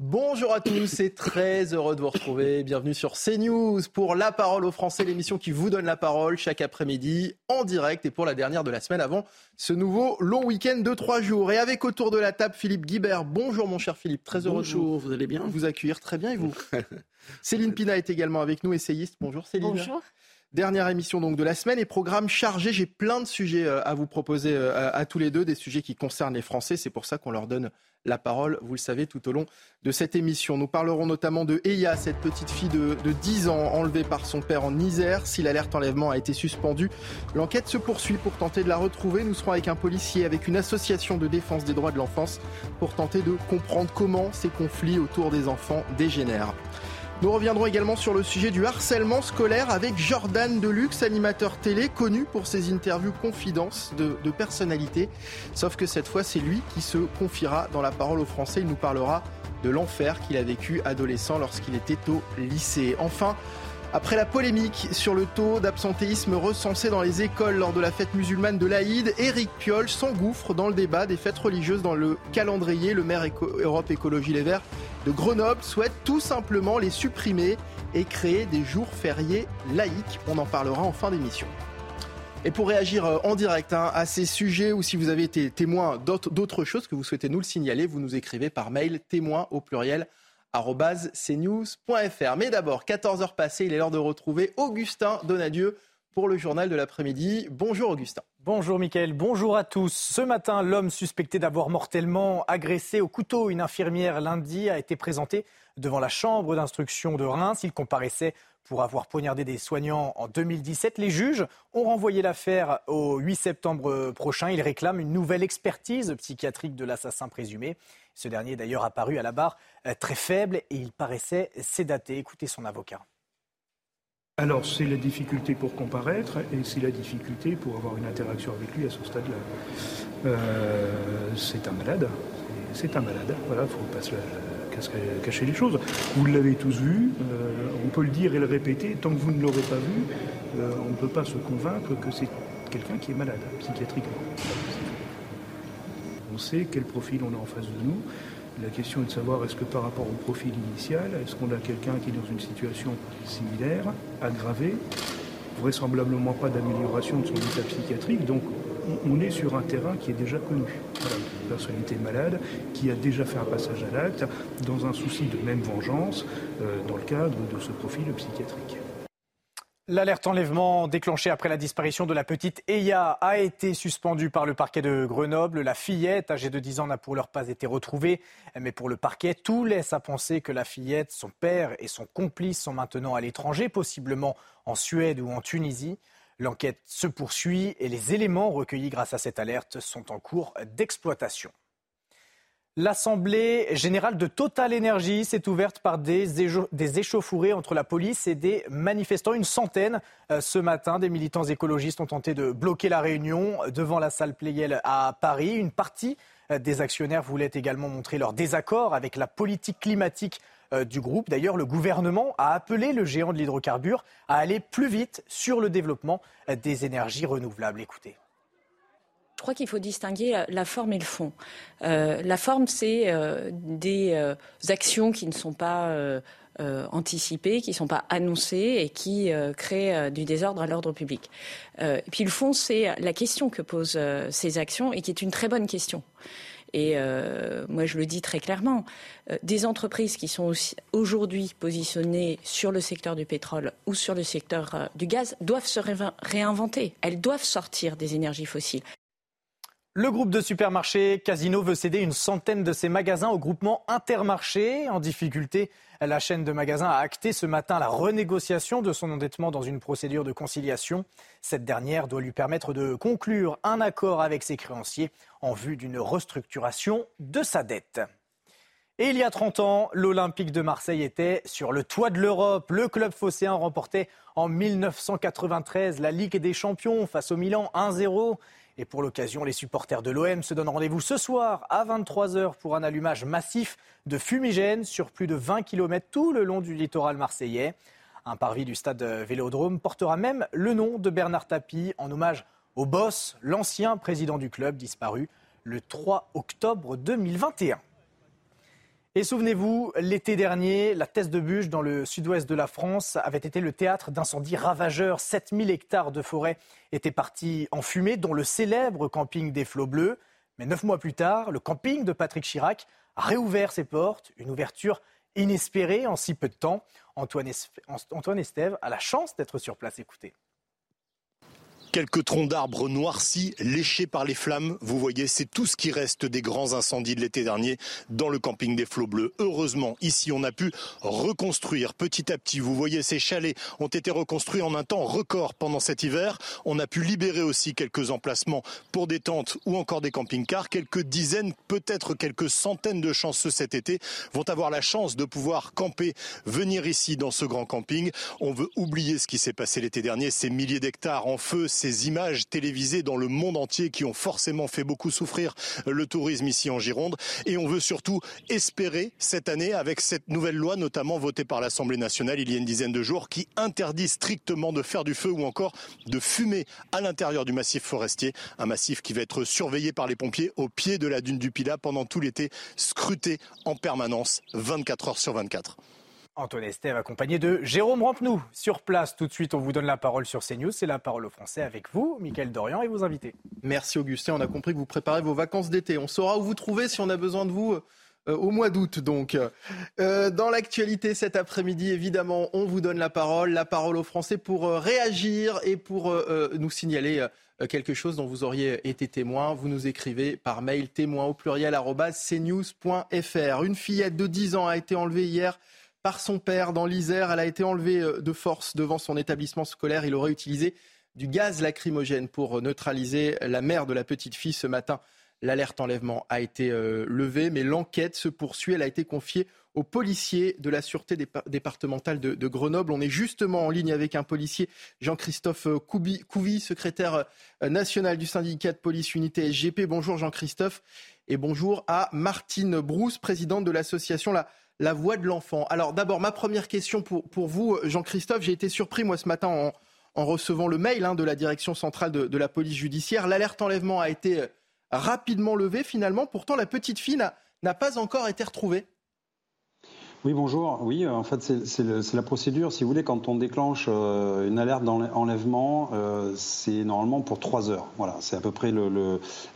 Bonjour à tous, c'est très heureux de vous retrouver. Bienvenue sur CNews pour La Parole aux Français, l'émission qui vous donne la parole chaque après-midi en direct et pour la dernière de la semaine avant ce nouveau long week-end de trois jours. Et avec autour de la table Philippe Guibert. Bonjour mon cher Philippe, très heureux Bonjour, de vous, vous allez bien? vous accueillir. Très bien et vous? Céline Pina est également avec nous, essayiste. Bonjour Céline. Bonjour. Dernière émission donc de la semaine et programme chargé. J'ai plein de sujets euh, à vous proposer euh, à, tous les deux, des sujets qui concernent les Français. C'est pour ça qu'on leur donne la parole, vous le savez, tout au long de cette émission. Nous parlerons notamment de Eya, cette petite fille de, de 10 ans enlevée par son père en Isère. Si l'alerte enlèvement a été suspendue, l'enquête se poursuit pour tenter de la retrouver. Nous serons avec un policier, avec une association de défense des droits de l'enfance pour tenter de comprendre comment ces conflits autour des enfants dégénèrent. Nous reviendrons également sur le sujet du harcèlement scolaire avec Jordan Deluxe, animateur télé connu pour ses interviews confidences de, personnalités. Sauf que cette fois, c'est lui qui se confiera dans la parole aux Français. Il nous parlera de l'enfer qu'il a vécu adolescent lorsqu'il était au lycée. Enfin, après la polémique sur le taux d'absentéisme recensé dans les écoles lors de la fête musulmane de l'Aïd, Éric Piolle s'engouffre dans le débat des fêtes religieuses dans le calendrier. Le maire Europe Écologie Les Verts de Grenoble souhaite tout simplement les supprimer et créer des jours fériés laïques. On en parlera en fin d'émission. Et pour réagir euh, en direct hein, à ces sujets ou si vous avez été témoin d'autres choses que vous souhaitez nous le signaler, vous nous écrivez par mail témoin au pluriel cnews.fr. Mais d'abord, 14h passées, il est l'heure de retrouver Augustin Donadieu pour le journal de l'après-midi. Bonjour Augustin. Bonjour Mickaël, bonjour à tous. Ce matin, l'homme suspecté d'avoir mortellement agressé au couteau une infirmière lundi a été présenté devant la chambre d'instruction de Reims. Il comparaissait pour avoir poignardé des soignants en 2017. Les juges ont renvoyé l'affaire au 8 septembre prochain. Ils réclament une nouvelle expertise psychiatrique de l'assassin présumé. Ce dernier est d'ailleurs apparu à la barre euh, très faible et il paraissait sédaté. Écoutez son avocat. Alors, c'est la difficulté pour comparaître et c'est la difficulté pour avoir une interaction avec lui à ce stade-là. Euh, c'est un malade. C'est un malade. Voilà, il ne faut pas cacher- les choses. Vous l'avez tous vu. euh, on peut le dire et le répéter. Tant que vous ne l'aurez pas vu, on ne peut pas se convaincre que c'est quelqu'un qui est malade, psychiatriquement. On sait quel profil on a en face de nous. La question est de savoir est-ce que par rapport au profil initial, est-ce qu'on a quelqu'un qui est dans une situation similaire, aggravée, vraisemblablement pas d'amélioration de son état psychiatrique, donc on- est sur un terrain qui est déjà connu. Une personnalité malade qui a déjà fait un passage à l'acte dans un souci de même vengeance euh, dans le cadre de ce profil psychiatrique. L'alerte enlèvement déclenchée après la disparition de la petite Eya a été suspendue par le parquet de Grenoble. La fillette, âgée de 10 ans, n'a pour l'heure pas été retrouvée. Mais pour le parquet, tout laisse à penser que la fillette, son père et son complice sont maintenant à l'étranger, possiblement en Suède ou en Tunisie. L'enquête se poursuit et les éléments recueillis grâce à cette alerte sont en cours d'exploitation. L'Assemblée générale de Total Energy s'est ouverte par des, échauffourées entre la police et des manifestants. Une centaine euh, ce matin. Des militants écologistes ont tenté de bloquer la réunion devant la salle Playel à Paris. Une partie euh, des actionnaires voulait également montrer leur désaccord avec la politique climatique euh, du groupe. D'ailleurs, le gouvernement a appelé le géant de l'hydrocarbure à aller plus vite sur le développement des énergies renouvelables. Écoutez. Crois qu'il faut distinguer la forme et le fond. Euh, la forme, c'est euh, des euh, actions qui ne sont pas anticipées, qui ne sont pas annoncées et qui créent du désordre à l'ordre public. Et puis le fond, c'est la question que posent ces actions et qui est une très bonne question. Et moi, je le dis très clairement, des entreprises qui sont aujourd'hui positionnées sur le secteur du pétrole ou sur le secteur du gaz doivent se réin- réinventer. Elles doivent sortir des énergies fossiles. Le groupe de supermarchés Casino veut céder une centaine de ses magasins au groupement Intermarché. En difficulté, la chaîne de magasins a acté ce matin la renégociation de son endettement dans une procédure de conciliation. Cette dernière doit lui permettre de conclure un accord avec ses créanciers en vue d'une restructuration de sa dette. Et il y a 30 ans, l'Olympique de Marseille était sur le toit de l'Europe. Le club phocéen remportait en 1993 la Ligue des Champions face au Milan 1-0. Et pour l'occasion, les supporters de l'OM se donnent rendez-vous ce soir à 23h pour un allumage massif de fumigène sur plus de 20 km tout le long du littoral marseillais. Un parvis du stade Vélodrome portera même le nom de Bernard Tapie en hommage au boss, l'ancien président du club disparu le 3 octobre 2021. Et souvenez-vous, l'été dernier, la Thèse de Bûche, dans le sud-ouest de la France, avait été le théâtre d'incendies ravageurs. 7000 hectares de forêt étaient partis en fumée, dont le célèbre camping des Flots Bleus. Mais neuf mois plus tard, le camping de Patrick Chirac a réouvert ses portes, une ouverture inespérée en si peu de temps. Antoine, Estève a la chance d'être sur place. Écoutez. Quelques troncs d'arbres noircis, léchés par les flammes. Vous voyez, c'est tout ce qui reste des grands incendies de l'été dernier dans le camping des Flots Bleus. Heureusement, ici, on a pu reconstruire petit à petit. Vous voyez, ces chalets ont été reconstruits en un temps record pendant cet hiver. On a pu libérer aussi quelques emplacements pour des tentes ou encore des camping-cars. Quelques dizaines, peut-être quelques centaines de chanceux cet été vont avoir la chance de pouvoir camper, venir ici dans ce grand camping. On veut oublier ce qui s'est passé l'été dernier, ces milliers d'hectares en feu, images télévisées dans le monde entier qui ont forcément fait beaucoup souffrir le tourisme ici en Gironde. Et on veut surtout espérer cette année, avec cette nouvelle loi, notamment votée par l'Assemblée nationale il y a une dizaine de jours, qui interdit strictement de faire du feu ou encore de fumer à l'intérieur du massif forestier. Un massif qui va être surveillé par les pompiers au pied de la dune du Pilat pendant tout l'été, scruté en permanence 24 heures sur 24. Antoine Estève accompagné de Jérôme Rampenou. Sur place, tout de suite, on vous donne la parole sur CNews. C'est la parole au Français avec vous, Mickaël Dorian et vos invités. Merci Augustin, on a compris que vous préparez vos vacances d'été. On saura où vous trouver si on a besoin de vous euh, au mois d'août. Donc, euh, dans l'actualité cet après-midi, évidemment, on vous donne la parole, la parole aux Français pour euh, réagir et pour nous signaler quelque chose dont vous auriez été témoin. Vous nous écrivez par mail témoin au pluriel cnews.fr. Une fillette de 10 ans a été enlevée hier par son père dans l'Isère. Elle a été enlevée euh, de force devant son établissement scolaire. Il aurait utilisé du gaz lacrymogène pour neutraliser la mère de la petite fille ce matin. L'alerte enlèvement a été euh, levée, mais l'enquête se poursuit. Elle a été confiée aux policiers de la Sûreté départementale de, Grenoble. On est justement en ligne avec un policier, Jean-Christophe Couvi, secrétaire euh, national du syndicat de police unité SGP. Bonjour Jean-Christophe et bonjour à Martine Brousse, présidente de l'association La la voix de l'enfant. Alors d'abord, ma première question pour, pour vous, Jean-Christophe. J'ai été surpris, moi, ce matin, en, recevant le mail hein, de la direction centrale de, la police judiciaire. L'alerte enlèvement a été euh, rapidement levée, finalement. Pourtant, la petite fille n'a pas encore été retrouvée. Oui, bonjour. Oui, euh, en fait, c'est la procédure. Si vous voulez, quand on déclenche euh, une alerte d'enlèvement, c'est normalement pour trois heures. Voilà, c'est à peu près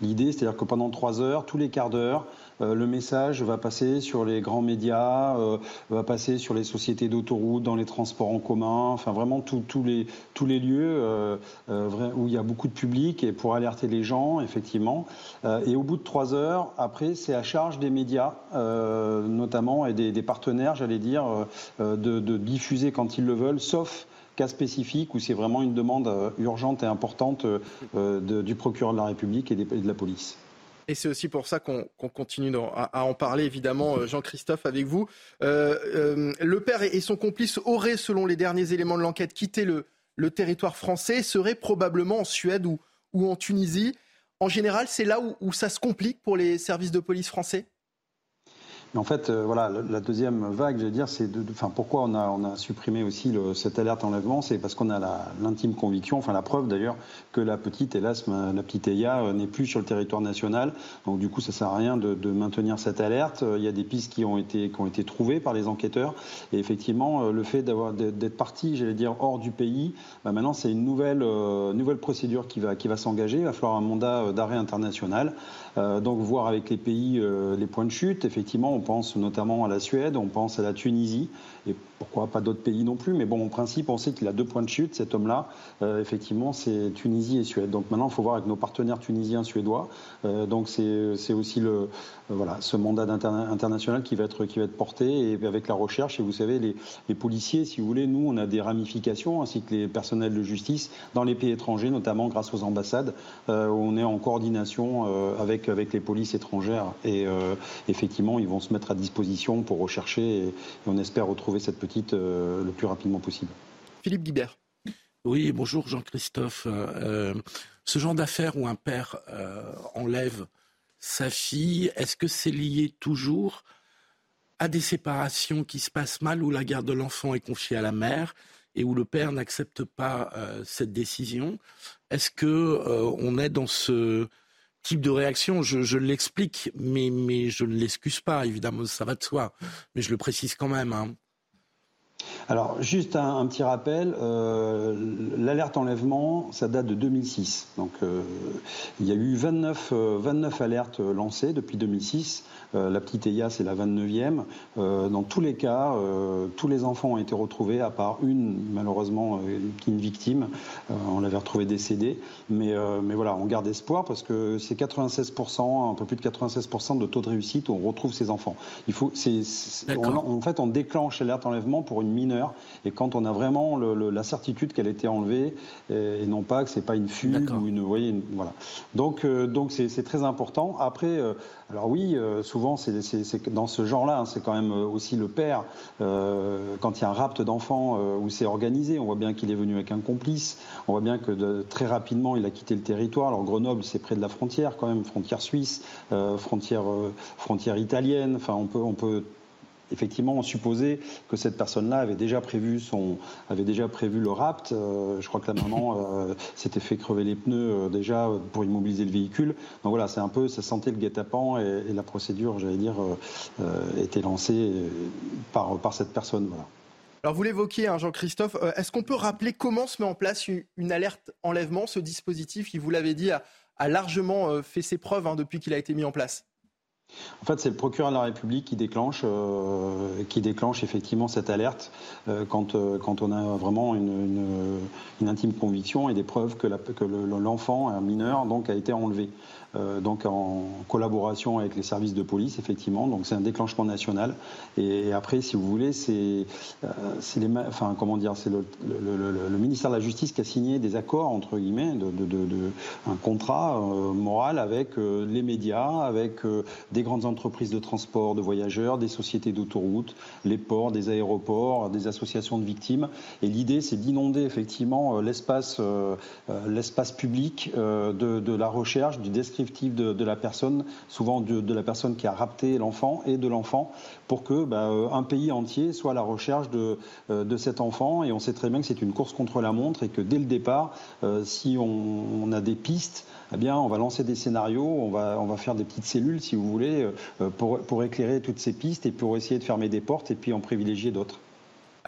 l'idée. C'est-à-dire que pendant trois heures, tous les quarts d'heure, le message va passer sur les grands médias, euh, va passer sur les sociétés d'autoroutes, dans les transports en commun, enfin vraiment tous les, tous les lieux euh, où il y a beaucoup de public et pour alerter les gens, effectivement. et au bout de trois heures, après, c'est à charge des médias, notamment, et des, partenaires, j'allais dire, de, diffuser quand ils le veulent, sauf cas spécifique où c'est vraiment une demande urgente et importante du procureur de la République et de la police. Et c'est aussi pour ça qu'on continue à, en parler, évidemment, euh, Jean-Christophe, avec vous. Euh, euh, le père et, son complice auraient, selon les derniers éléments de l'enquête, quitté le, territoire français, seraient probablement en Suède ou, en Tunisie. En général, c'est là où ça se complique pour les services de police français? En fait, euh, voilà, la deuxième vague, je veux dire, c'est de, enfin, pourquoi on a, on a supprimé aussi cette alerte enlèvement, c'est parce qu'on a l'intime conviction, enfin la preuve d'ailleurs, que la petite, hélas, la petite Eya euh, n'est plus sur le territoire national. Donc du coup, ça sert à rien de, maintenir cette alerte. Il y a des pistes qui ont été, qui ont été trouvées par les enquêteurs. Et effectivement, euh, le fait d'être parti, j'allais dire, hors du pays, bah maintenant c'est une nouvelle, nouvelle procédure qui va, qui va s'engager. Il va falloir un mandat d'arrêt international. donc voir avec les pays les points de chute. Effectivement, on pense notamment à la Suède, on pense à la Tunisie. Et pourquoi pas d'autres pays non plus, mais bon, en principe, on sait qu'il a deux points de chute, cet homme-là. Euh, effectivement, c'est Tunisie et Suède. Donc maintenant, il faut voir avec nos partenaires tunisiens, suédois. Euh, donc c'est aussi le, euh, voilà, ce mandat international qui va, être, qui va être porté et avec la recherche. Et vous savez, les, policiers, si vous voulez, nous, on a des ramifications, ainsi que les personnels de justice, dans les pays étrangers, notamment grâce aux ambassades, où on est en coordination avec, avec les polices étrangères. Et effectivement, ils vont se mettre à disposition pour rechercher et on espère retrouver cette petite euh, le plus rapidement possible. Philippe Guibert. Oui, bonjour Jean-Christophe. Euh, ce genre d'affaire où un père euh, enlève sa fille, est-ce que c'est lié toujours à des séparations qui se passent mal, où la garde de l'enfant est confiée à la mère et où le père n'accepte pas cette décision? Est-ce que on est dans ce type de réaction? Je, l'explique, mais, mais je ne l'excuse pas, évidemment, ça va de soi. Mais je le précise quand même. Hein. Alors, juste un, petit rappel, euh, l'alerte enlèvement, ça date de 2006. Donc, euh, il y a eu 29, 29 euh, alertes lancées depuis 2006. Euh, la petite Eya, c'est la 29e. Euh, dans tous les cas, euh, tous les enfants ont été retrouvés, à part une, malheureusement, qui est une victime. on l'avait retrouvée décédée. Mais, mais voilà, on garde espoir parce que c'est 96%, un peu plus de 96% de taux de réussite où on retrouve ces enfants. Il faut, c'est, en fait, on déclenche l'alerte enlèvement pour une mineure et quand on a vraiment la certitude qu'elle a été enlevée et, non pas que c'est pas une fugue ou une, vous voyez, voilà. Donc, donc c'est, très important. Après, alors oui, souvent souvent, c'est dans ce genre-là, hein, c'est quand même euh, aussi le père, euh, quand il y a un rapt d'enfants euh, où c'est organisé, on voit bien qu'il est venu avec un complice, on voit bien que très rapidement, il a quitté le territoire. Alors Grenoble, c'est près de la frontière quand même, frontière suisse, frontière, frontière italienne, enfin on peut effectivement, on supposait que cette personne-là avait déjà prévu son, avait déjà prévu le rapt. Euh, je crois que la maman euh, s'était fait crever les pneus euh, déjà pour immobiliser le véhicule. Donc voilà, c'est un peu, ça sentait le guet-apens et, la procédure, j'allais dire, était lancée par, par cette personne. Voilà. Alors vous l'évoquiez, hein, Jean-Christophe, est-ce qu'on peut rappeler comment se met en place une, alerte enlèvement Ce dispositif, qui, vous l'avez dit, a, largement fait ses preuves hein, depuis qu'il a été mis en place? En fait, c'est le procureur de la République qui déclenche, euh, qui déclenche effectivement cette alerte euh, quand, euh, quand on a vraiment une, intime conviction et des preuves que l'enfant, un mineur, donc, a été enlevé. Euh, donc en collaboration avec les services de police, effectivement. Donc c'est un déclenchement national. Et, après, si vous voulez, c'est euh, enfin comment le, ministère de la Justice qui a signé des accords entre guillemets, de, un contrat euh, moral avec les médias, avec des grandes entreprises de transport de voyageurs, des sociétés d'autoroutes, les ports, des aéroports, des associations de victimes. Et l'idée, c'est d'inonder effectivement l'espace, l'espace public de, la recherche, du descriptif de, la personne, souvent de, la personne qui a rapté l'enfant et de l'enfant, pour que bah, euh, un pays entier soit à la recherche de, euh, de cet enfant. Et on sait très bien que c'est une course contre la montre et que dès le départ, euh, si on, a des pistes, eh bien, on va lancer des scénarios, on va, on va faire des petites cellules, si vous voulez, pour, pour éclairer toutes ces pistes et pour essayer de fermer des portes et puis en privilégier d'autres.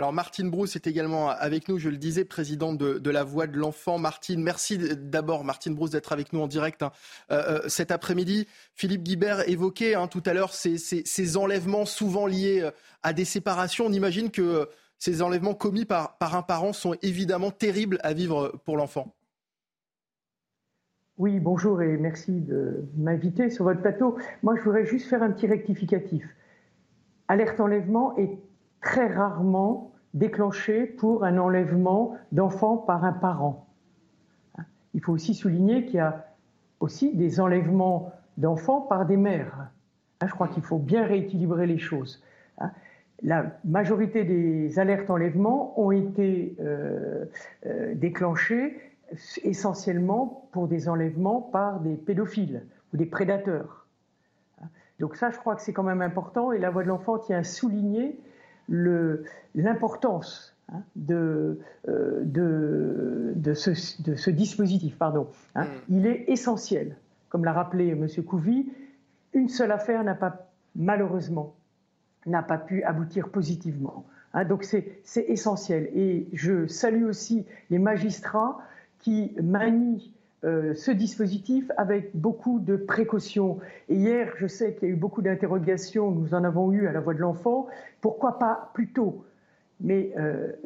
Alors Martine Brousse est également avec nous, je le disais, présidente de, la Voix de l'Enfant. Martine, merci d'abord Martine Brousse d'être avec nous en direct hein. euh, euh, cet après-midi. Philippe Guibert évoquait hein, tout à l'heure ces, enlèvements souvent liés euh, à des séparations. On imagine que ces enlèvements commis par, par un parent sont évidemment terribles à vivre pour l'enfant. Oui, bonjour et merci de m'inviter sur votre plateau. Moi, je voudrais juste faire un petit rectificatif. Alerte enlèvement est très rarement déclenché pour un enlèvement d'enfants par un parent. Il faut aussi souligner qu'il y a aussi des enlèvements d'enfants par des mères. Je crois qu'il faut bien rééquilibrer les choses. La majorité des alertes enlèvement ont été euh, euh, déclenchées essentiellement pour des enlèvements par des pédophiles ou des prédateurs. Donc ça, je crois que c'est quand même important et la voix de l'enfant tient à souligner l'importance hein, de, euh, de, de, ce, de, ce, dispositif. Pardon, hein. mm. Il est essentiel. Comme l'a rappelé M. Couvi, une seule affaire n'a pas, malheureusement, n'a pas pu aboutir positivement. Hein. donc c'est essentiel. Et je salue aussi les magistrats qui manient euh, ce dispositif avec beaucoup de précautions. Et hier, je sais qu'il y a eu beaucoup d'interrogations, nous en avons eu à la voix de l'enfant. Pourquoi pas plus tôt? Mais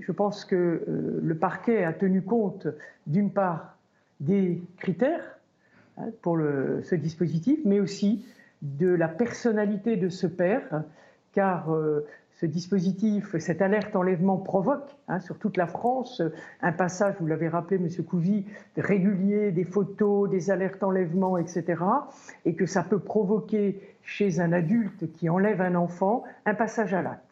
je pense que le parquet a tenu compte, d'une part, des critères hein, pour ce dispositif, mais aussi de la personnalité de ce père, car ce dispositif, cette alerte enlèvement provoque hein, sur toute la France un passage, vous l'avez rappelé, Monsieur Couvy, régulier, des photos, des alertes enlèvement, etc. Et que ça peut provoquer chez un adulte qui enlève un enfant un passage à l'acte.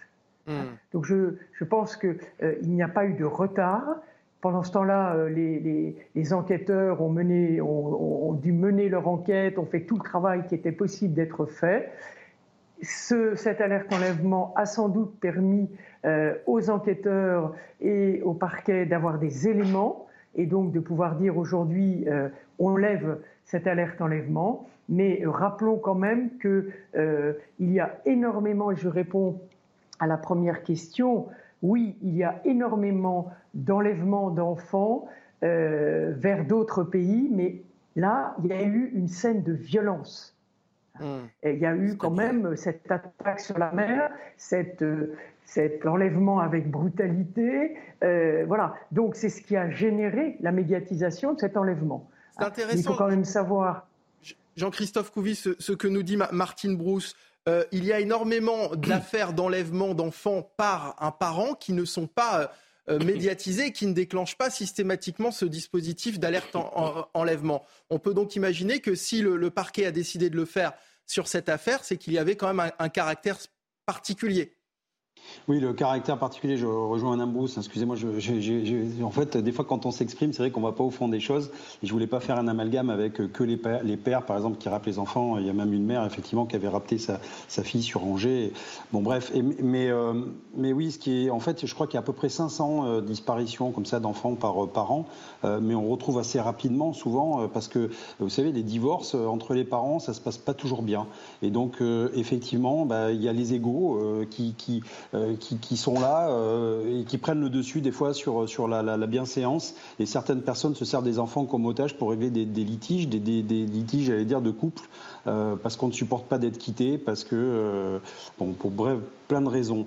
Hmm. Donc je, je pense qu'il euh, n'y a pas eu de retard. Pendant ce temps-là, euh, les, les, enquêteurs ont, mené, ont, ont, dû mener leur enquête, ont fait tout le travail qui était possible d'être fait cette alerte enlèvement a sans doute permis euh, aux enquêteurs et au parquet d'avoir des éléments et donc de pouvoir dire aujourd'hui euh, on lève cette alerte enlèvement. Mais rappelons quand même qu'il euh, y a énormément, et je réponds à la première question, oui, il y a énormément d'enlèvements d'enfants vers d'autres pays, mais là, il y a eu une scène de violence Hmm. il y a eu quand même cette attaque sur la mer, cette, euh, cet enlèvement avec brutalité. Euh, voilà. Donc c'est ce qui a généré la médiatisation de cet enlèvement. C'est intéressant. Il faut quand même savoir. Jean-Christophe Couvi, ce, que nous dit Martine Brousse, euh, il y a énormément d'affaires d'enlèvement d'enfants par un parent qui ne sont pas médiatisées, qui ne déclenchent pas systématiquement ce dispositif d'alerte en, enlèvement. On peut donc imaginer que si le, parquet a décidé de le faire sur cette affaire, c'est qu'il y avait quand même un caractère particulier. Oui, le caractère particulier, je rejoins un Bruce, excusez-moi, en fait, des fois quand on s'exprime, c'est vrai qu'on ne va pas au fond des choses, et je voulais pas faire un amalgame avec que les pères, par exemple, qui rappent les enfants, il y a même une mère, effectivement, qui avait rapté sa, fille sur Angers, bon bref, mais, euh, mais oui, ce qui est, en fait, je crois qu'il y a à peu près 500 euh, disparitions comme ça d'enfants par, euh, par an, mais on retrouve assez rapidement, souvent, parce que, vous savez, les divorces entre les parents, ça se passe pas toujours bien, et donc, effectivement, bah, il y a les égaux qui, qui euh, qui, sont là euh, et qui prennent le dessus des fois sur, sur la, la, bienséance. Et certaines personnes se servent des enfants comme otages pour régler des, litiges, des, des, des litiges, j'allais dire, de couple, euh, parce qu'on ne supporte pas d'être quitté, parce que, bon, pour bref, plein de raisons.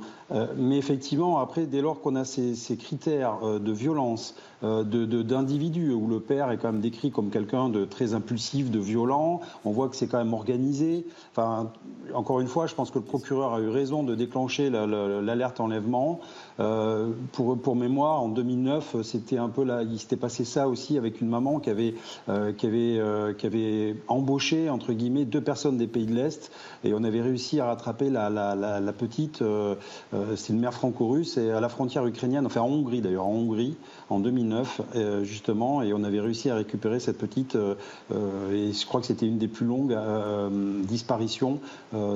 mais effectivement, après, dès lors qu'on a ces, critères de violence, d'individus, où le père est quand même décrit comme quelqu'un de très impulsif, de violent, on voit que c'est quand même organisé. Enfin, encore une fois, je pense que le procureur a eu raison de déclencher la, l'alerte enlèvement. Euh, pour, pour mémoire, en 2009, c'était un peu là, il s'était passé ça aussi avec une maman qui avait, euh, qui avait, euh, qui avait embauché entre guillemets deux personnes des pays de l'Est et on avait réussi à rattraper la, la, petite, c'est une mère franco-russe et à la frontière ukrainienne, enfin en Hongrie d'ailleurs, en Hongrie, en 2009 justement, et on avait réussi à récupérer cette petite et je crois que c'était une des plus longues disparitions.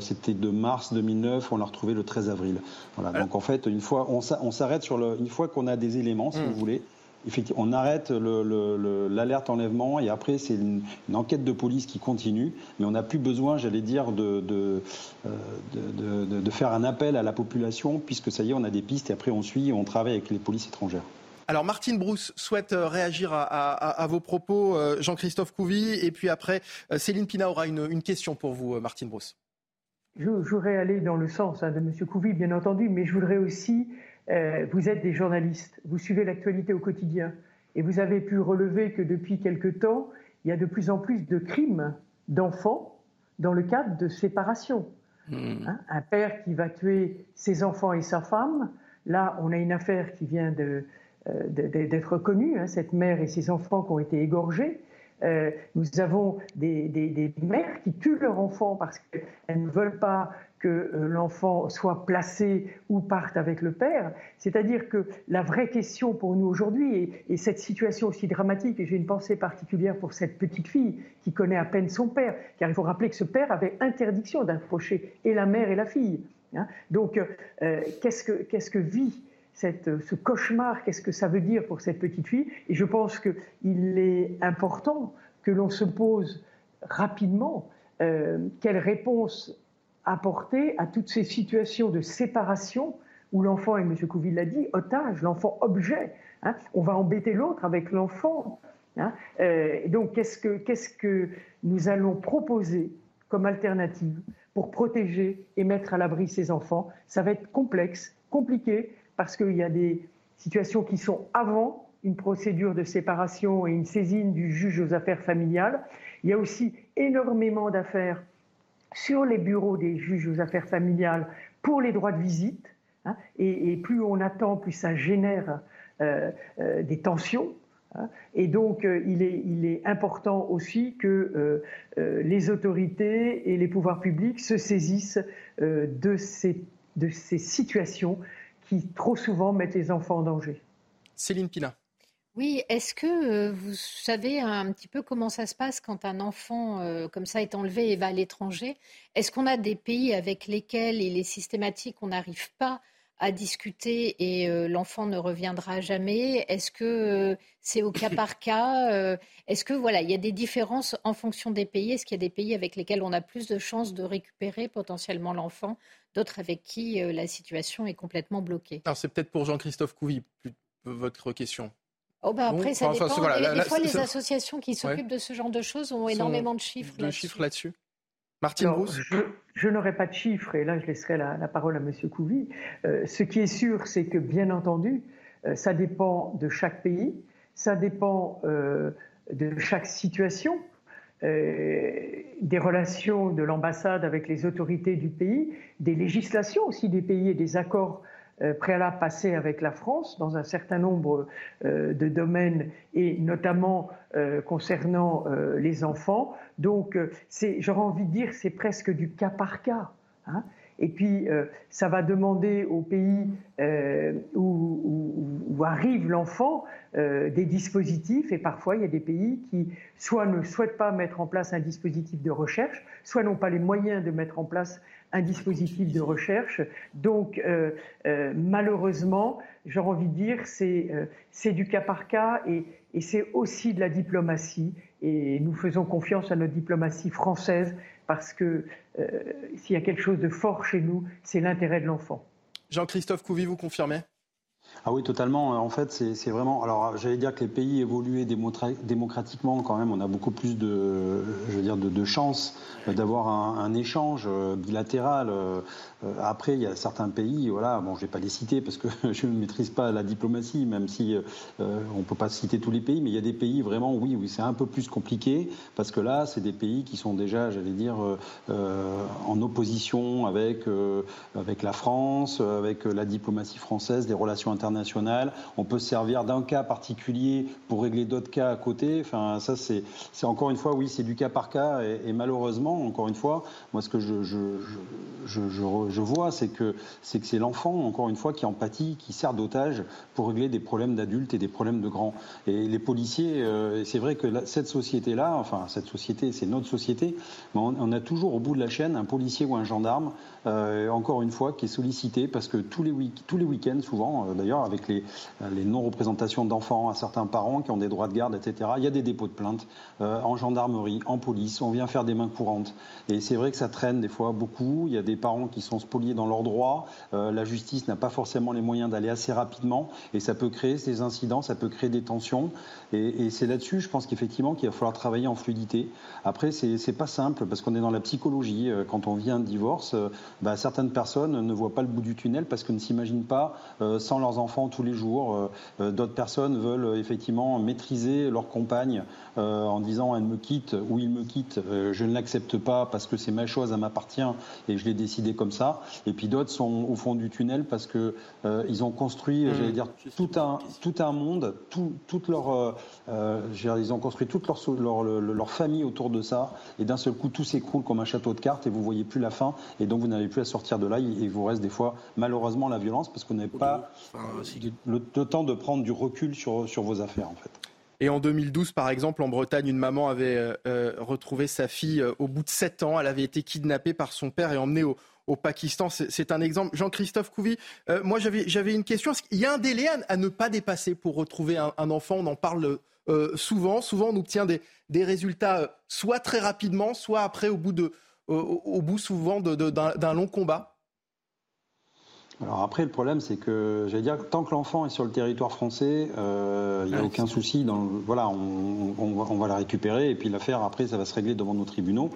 c'était de mars 2009, on l'a retrouvée le 13 avril. Voilà. Donc en fait, une fois, on, s'arrête sur le, une fois qu'on a des éléments, si hmm. vous voulez. Effectivement, on arrête l'alerte enlèvement et après c'est une, enquête de police qui continue, mais on n'a plus besoin, j'allais dire, de de, euh, de, de, faire un appel à la population puisque ça y est, on a des pistes et après on suit, on travaille avec les polices étrangères. Alors Martine Brousse souhaite euh, réagir à, vos propos, euh, Jean-Christophe Couvi, et puis après Céline Pina aura une, une question pour vous, Martine Brousse. Je, voudrais aller dans le sens hein, de M. Couvi, bien entendu, mais je voudrais aussi, euh, vous êtes des journalistes, vous suivez l'actualité au quotidien, et vous avez pu relever que depuis quelque temps, il y a de plus en plus de crimes d'enfants dans le cadre de séparation. Hmm. Hein, un père qui va tuer ses enfants et sa femme, là, on a une affaire qui vient euh, d'être connue, hein, cette mère et ses enfants qui ont été égorgés. Euh, nous avons des, mères qui tuent leur enfant parce qu'elles ne veulent pas que euh, l'enfant soit placé ou parte avec le père. C'est-à-dire que la vraie question pour nous aujourd'hui, et, cette situation aussi dramatique, et j'ai une pensée particulière pour cette petite fille qui connaît à peine son père, car il faut rappeler que ce père avait interdiction d'approcher et la mère et la fille. Hein. Donc, euh, qu'est-ce que, qu'est-ce que vit cette, ce cauchemar, qu'est-ce que ça veut dire pour cette petite fille? Et je pense qu'il est important que l'on se pose rapidement euh, quelle réponse apporter à toutes ces situations de séparation où l'enfant, et M. Couville l'a dit, otage, l'enfant objet. Hein. on va embêter l'autre avec l'enfant. Hein. Euh, donc qu'est-ce que, qu'est-ce que nous allons proposer comme alternative pour protéger et mettre à l'abri ces enfants? Ça va être complexe, compliqué, parce qu'il y a des situations qui sont avant une procédure de séparation et une saisine du juge aux affaires familiales. Il y a aussi énormément d'affaires sur les bureaux des juges aux affaires familiales pour les droits de visite. Hein, et, plus on attend, plus ça génère euh, euh, des tensions. Hein. et donc, euh, il, est, important aussi que les autorités et les pouvoirs publics se saisissent de ces, de, ces, situations qui trop souvent mettent les enfants en danger. Céline Pina. Oui, est-ce que vous savez un petit peu comment ça se passe quand un enfant comme ça est enlevé et va à l'étranger? Est-ce qu'on a des pays avec lesquels il est systématique, on n'arrive pas à discuter et l'enfant ne reviendra jamais? Est-ce que c'est au cas par cas Est-ce que voilà, il y a des différences en fonction des pays? Est-ce qu'il y a des pays avec lesquels on a plus de chances de récupérer potentiellement l'enfant, d'autres avec qui la situation est complètement bloquée? Alors c'est peut-être pour Jean-Christophe Couvi votre question. Oh bah après, ça dépend. des, fois, les associations qui s'occupent de ce genre de choses ont énormément de chiffres là-dessus. chiffres là-dessus. Martine Brousse je, n'aurai pas de chiffres, et là je laisserai la, parole à M. Couvi. Euh, ce qui est sûr, c'est que bien entendu, euh, ça dépend de chaque pays, ça dépend euh, de chaque situation, des relations de l'ambassade avec les autorités du pays, des législations aussi des pays et des accords euh, préalable passé avec la France dans un certain nombre euh, de domaines et notamment euh, concernant les enfants. Donc, j'aurais envie de dire, c'est presque du cas par cas. Hein. Et puis, ça va demander au pays où, arrive l'enfant des dispositifs. Et parfois, il y a des pays qui soit ne souhaitent pas mettre en place un dispositif de recherche, soit n'ont pas les moyens de mettre en place un dispositif de recherche. Donc, euh, euh, malheureusement, j'aurais envie de dire, c'est euh, du cas par cas et, et c'est aussi de la diplomatie. Et nous faisons confiance à notre diplomatie française parce que s'il y a quelque chose de fort chez nous, c'est l'intérêt de l'enfant. Jean-Christophe Couvi, vous confirmez? Ah oui, totalement. En fait, c'est vraiment. Alors, j'allais dire que les pays évoluaient démocratiquement quand même. On a beaucoup plus de, je veux dire, de, de chances d'avoir un, échange euh, bilatéral. Euh, après, il y a certains pays, voilà, bon, je vais pas les citer parce que je ne maîtrise pas la diplomatie, même si euh, on peut pas citer tous les pays, mais il y a des pays vraiment, oui, oui, c'est un peu plus compliqué parce que là, c'est des pays qui sont déjà, j'allais dire, en opposition avec avec la France, avec la diplomatie française, des relations internationales. On peut se servir d'un cas particulier pour régler d'autres cas à côté. Enfin, ça, c'est encore une fois, oui, c'est du cas par cas et malheureusement encore une fois, moi ce que je, je, vois, c'est que c'est que c'est l'enfant, encore une fois, qui empathie, qui sert d'otage pour régler des problèmes d'adultes et des problèmes de grands. Et les policiers, euh, c'est vrai que cette société-là, enfin cette société, c'est notre société, mais on, a toujours au bout de la chaîne un policier ou un gendarme, euh, encore une fois, qui est sollicité parce que tous les, week tous les week-ends, souvent, euh, d'ailleurs, avec les, les non-représentations d'enfants à certains parents qui ont des droits de garde, etc., il y a des dépôts de plainte en gendarmerie, en police, on vient faire des mains courantes et c'est vrai que ça traîne des fois beaucoup. Il y a des parents qui sont spoliés dans leurs droits. Euh, la justice n'a pas forcément les moyens d'aller assez rapidement. Et ça peut créer ces incidents, ça peut créer des tensions. Et, c'est là-dessus, je pense qu'effectivement, qu'il va falloir travailler en fluidité. Après, c'est pas simple parce qu'on est dans la psychologie. Euh, quand on vit un divorce, euh, bah, certaines personnes ne voient pas le bout du tunnel parce qu'elles ne s'imaginent pas sans leurs enfants tous les jours. D'autres personnes veulent effectivement maîtriser leur compagne en disant elle me quitte ou il me quitte, je ne l'accepte pas parce que c'est ma chose, elle m'appartient et je l'ai décidé comme ça. Et puis d'autres sont au fond du tunnel parce que euh, ils ont construit, mmh. j'allais dire, tout un, tout un monde, tout, toute leur, euh, euh ils ont construit toute leur, leur, leur, famille autour de ça. Et d'un seul coup, tout s'écroule comme un château de cartes et vous voyez plus la fin. Et donc vous n'avez plus à sortir de là. Et il vous reste des fois, malheureusement, la violence parce qu'on n'a pas le, le, temps de prendre du recul sur, sur vos affaires, en fait. Et en 2012, par exemple, en Bretagne, une maman avait euh, euh, retrouvé sa fille euh, au bout de sept ans. Elle avait été kidnappée par son père et emmenée au, Pakistan. C'est un exemple. Jean-Christophe Couvi, moi j'avais une question. Il y a un délai à, ne pas dépasser pour retrouver un, enfant? On en parle souvent. Souvent, on obtient des, des, résultats soit très rapidement, soit après, au bout, de, au, bout souvent d'un long combat. Alors après, le problème, c'est que, j'allais dire, tant que l'enfant est sur le territoire français, euh, il n'y a aucun souci. Dans, voilà, on, on, va la récupérer et puis l'affaire, après, ça va se régler devant nos tribunaux.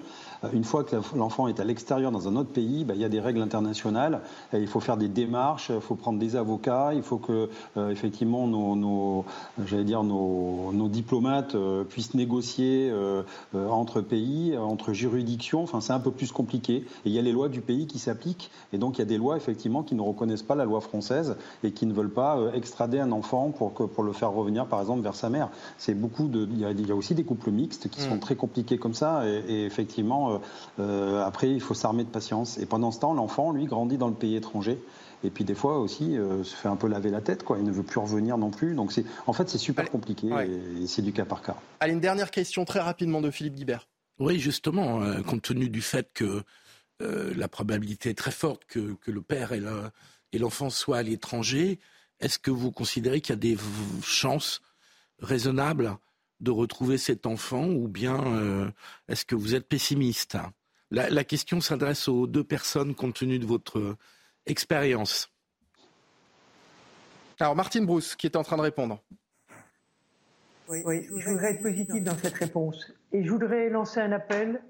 Euh, une fois que l'enfant est à l'extérieur dans un autre pays, bah, il y a des règles internationales. il faut faire des démarches, il faut prendre des avocats, il faut que euh, effectivement nos, j'allais dire nos, diplomates euh, puissent négocier entre pays, entre juridictions. Enfin, c'est un peu plus compliqué. Et il y a les lois du pays qui s'appliquent. Et donc il y a des lois effectivement qui ne reconnaissent pas la loi française et qui ne veulent pas extrader un enfant pour, pour le faire revenir, par exemple, vers sa mère. C'est beaucoup de. Il y, a, aussi des couples mixtes qui sont mmh. très compliqués comme ça. Et, et effectivement, euh, euh, après, il faut s'armer de patience. Et pendant ce temps, l'enfant, lui, grandit dans le pays étranger. Et puis des fois aussi, euh, se fait un peu laver la tête, quoi. Il ne veut plus revenir non plus. Donc c'est, en fait, c'est super compliqué et, c'est du cas par cas. Allez, une dernière question très rapidement de Philippe Guibert. Oui, justement, compte tenu du fait que la probabilité est très forte que, le père et, et l'enfant soient à l'étranger, est-ce que vous considérez qu'il y a des chances raisonnables de retrouver cet enfant ou bien euh, est-ce que vous êtes pessimiste? La, question s'adresse aux deux personnes compte tenu de votre expérience. Alors Martine Brousse qui est en train de répondre. Oui, je voudrais être positive dans cette réponse. Et je voudrais lancer un appel.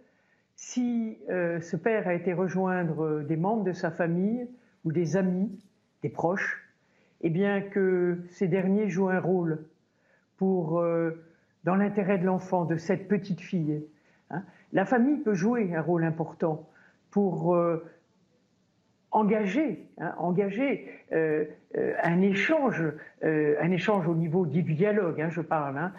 Si euh, ce père a été rejoindre des membres de sa famille ou des amis, des proches, eh bien que ces derniers jouent un rôle pour euh, dans l'intérêt de l'enfant, de cette petite fille. Hein. La famille peut jouer un rôle important pour euh, engager, hein, euh, euh, un échange, un échange au niveau du dialogue, hein, je parle,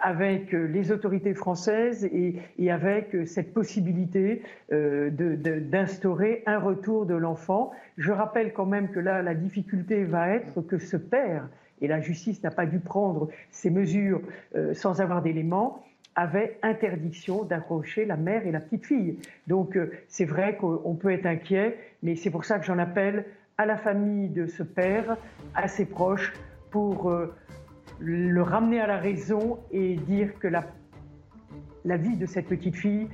avec les autorités françaises et, et avec cette possibilité d'instaurer un retour de l'enfant. Je rappelle quand même que là, la difficulté va être que ce père et la justice n'a pas dû prendre ces mesures euh, sans avoir d'éléments, avait interdiction d'accrocher la mère et la petite fille. Donc euh, c'est vrai qu'on peut être inquiet, mais c'est pour ça que j'en appelle à la famille de ce père, à ses proches, pour euh, le ramener à la raison et dire que la, la vie de cette petite fille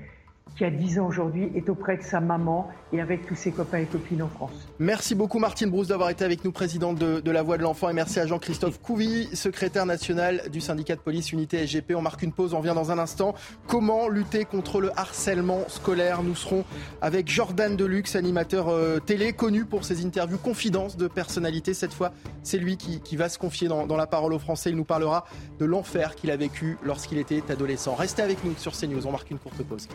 qui a 10 ans aujourd'hui, est auprès de sa maman et avec tous ses copains et copines en France. Merci beaucoup Martine Brousse d'avoir été avec nous, présidente de, la Voix de l'Enfant. Et merci à Jean-Christophe Couvi, secrétaire national du syndicat de police Unité SGP. On marque une pause, on vient dans un instant. Comment lutter contre le harcèlement scolaire? Nous serons avec Jordan Deluxe, animateur euh, télé, connu pour ses interviews confidences de personnalité. Cette fois, c'est lui qui, va se confier dans, dans la parole aux Français. Il nous parlera de l'enfer qu'il a vécu lorsqu'il était adolescent. Restez avec nous sur CNews, on marque une courte pause.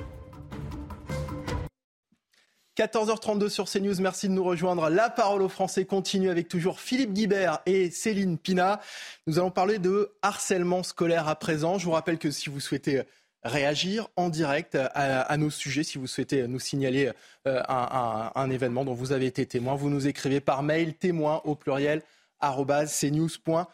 14h32 sur CNews, merci de nous rejoindre. La parole aux Français continue avec toujours Philippe Guibert et Céline Pina. Nous allons parler de harcèlement scolaire à présent. Je vous rappelle que si vous souhaitez réagir en direct à, nos sujets, si vous souhaitez nous signaler euh, un, événement dont vous avez été témoin, vous nous écrivez par mail témoin au pluriel cnews.fr.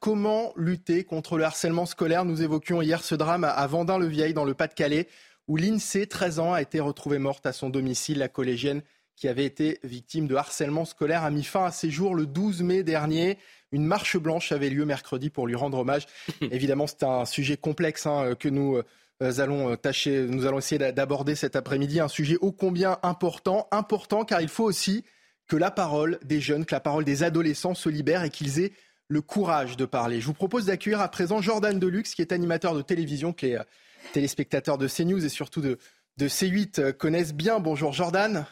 Comment lutter contre le harcèlement scolaire? Nous évoquions hier ce drame à Vendin-le-Vieil dans le Pas-de-Calais où l'INSEE, 13 ans, a été retrouvée morte à son domicile. La collégienne qui avait été victime de harcèlement scolaire a mis fin à ses jours le 12 mai dernier. Une marche blanche avait lieu mercredi pour lui rendre hommage. Évidemment, c'est un sujet complexe hein, que nous euh, allons tâcher, nous allons essayer d'aborder cet après-midi. Un sujet ô combien important, important car il faut aussi que la parole des jeunes, que la parole des adolescents se libère et qu'ils aient le courage de parler. Je vous propose d'accueillir à présent Jordan Deluxe, qui est animateur de télévision, qui est téléspectateurs de CNews et surtout de, de C8 euh, connaissent bien. Bonjour Jordan.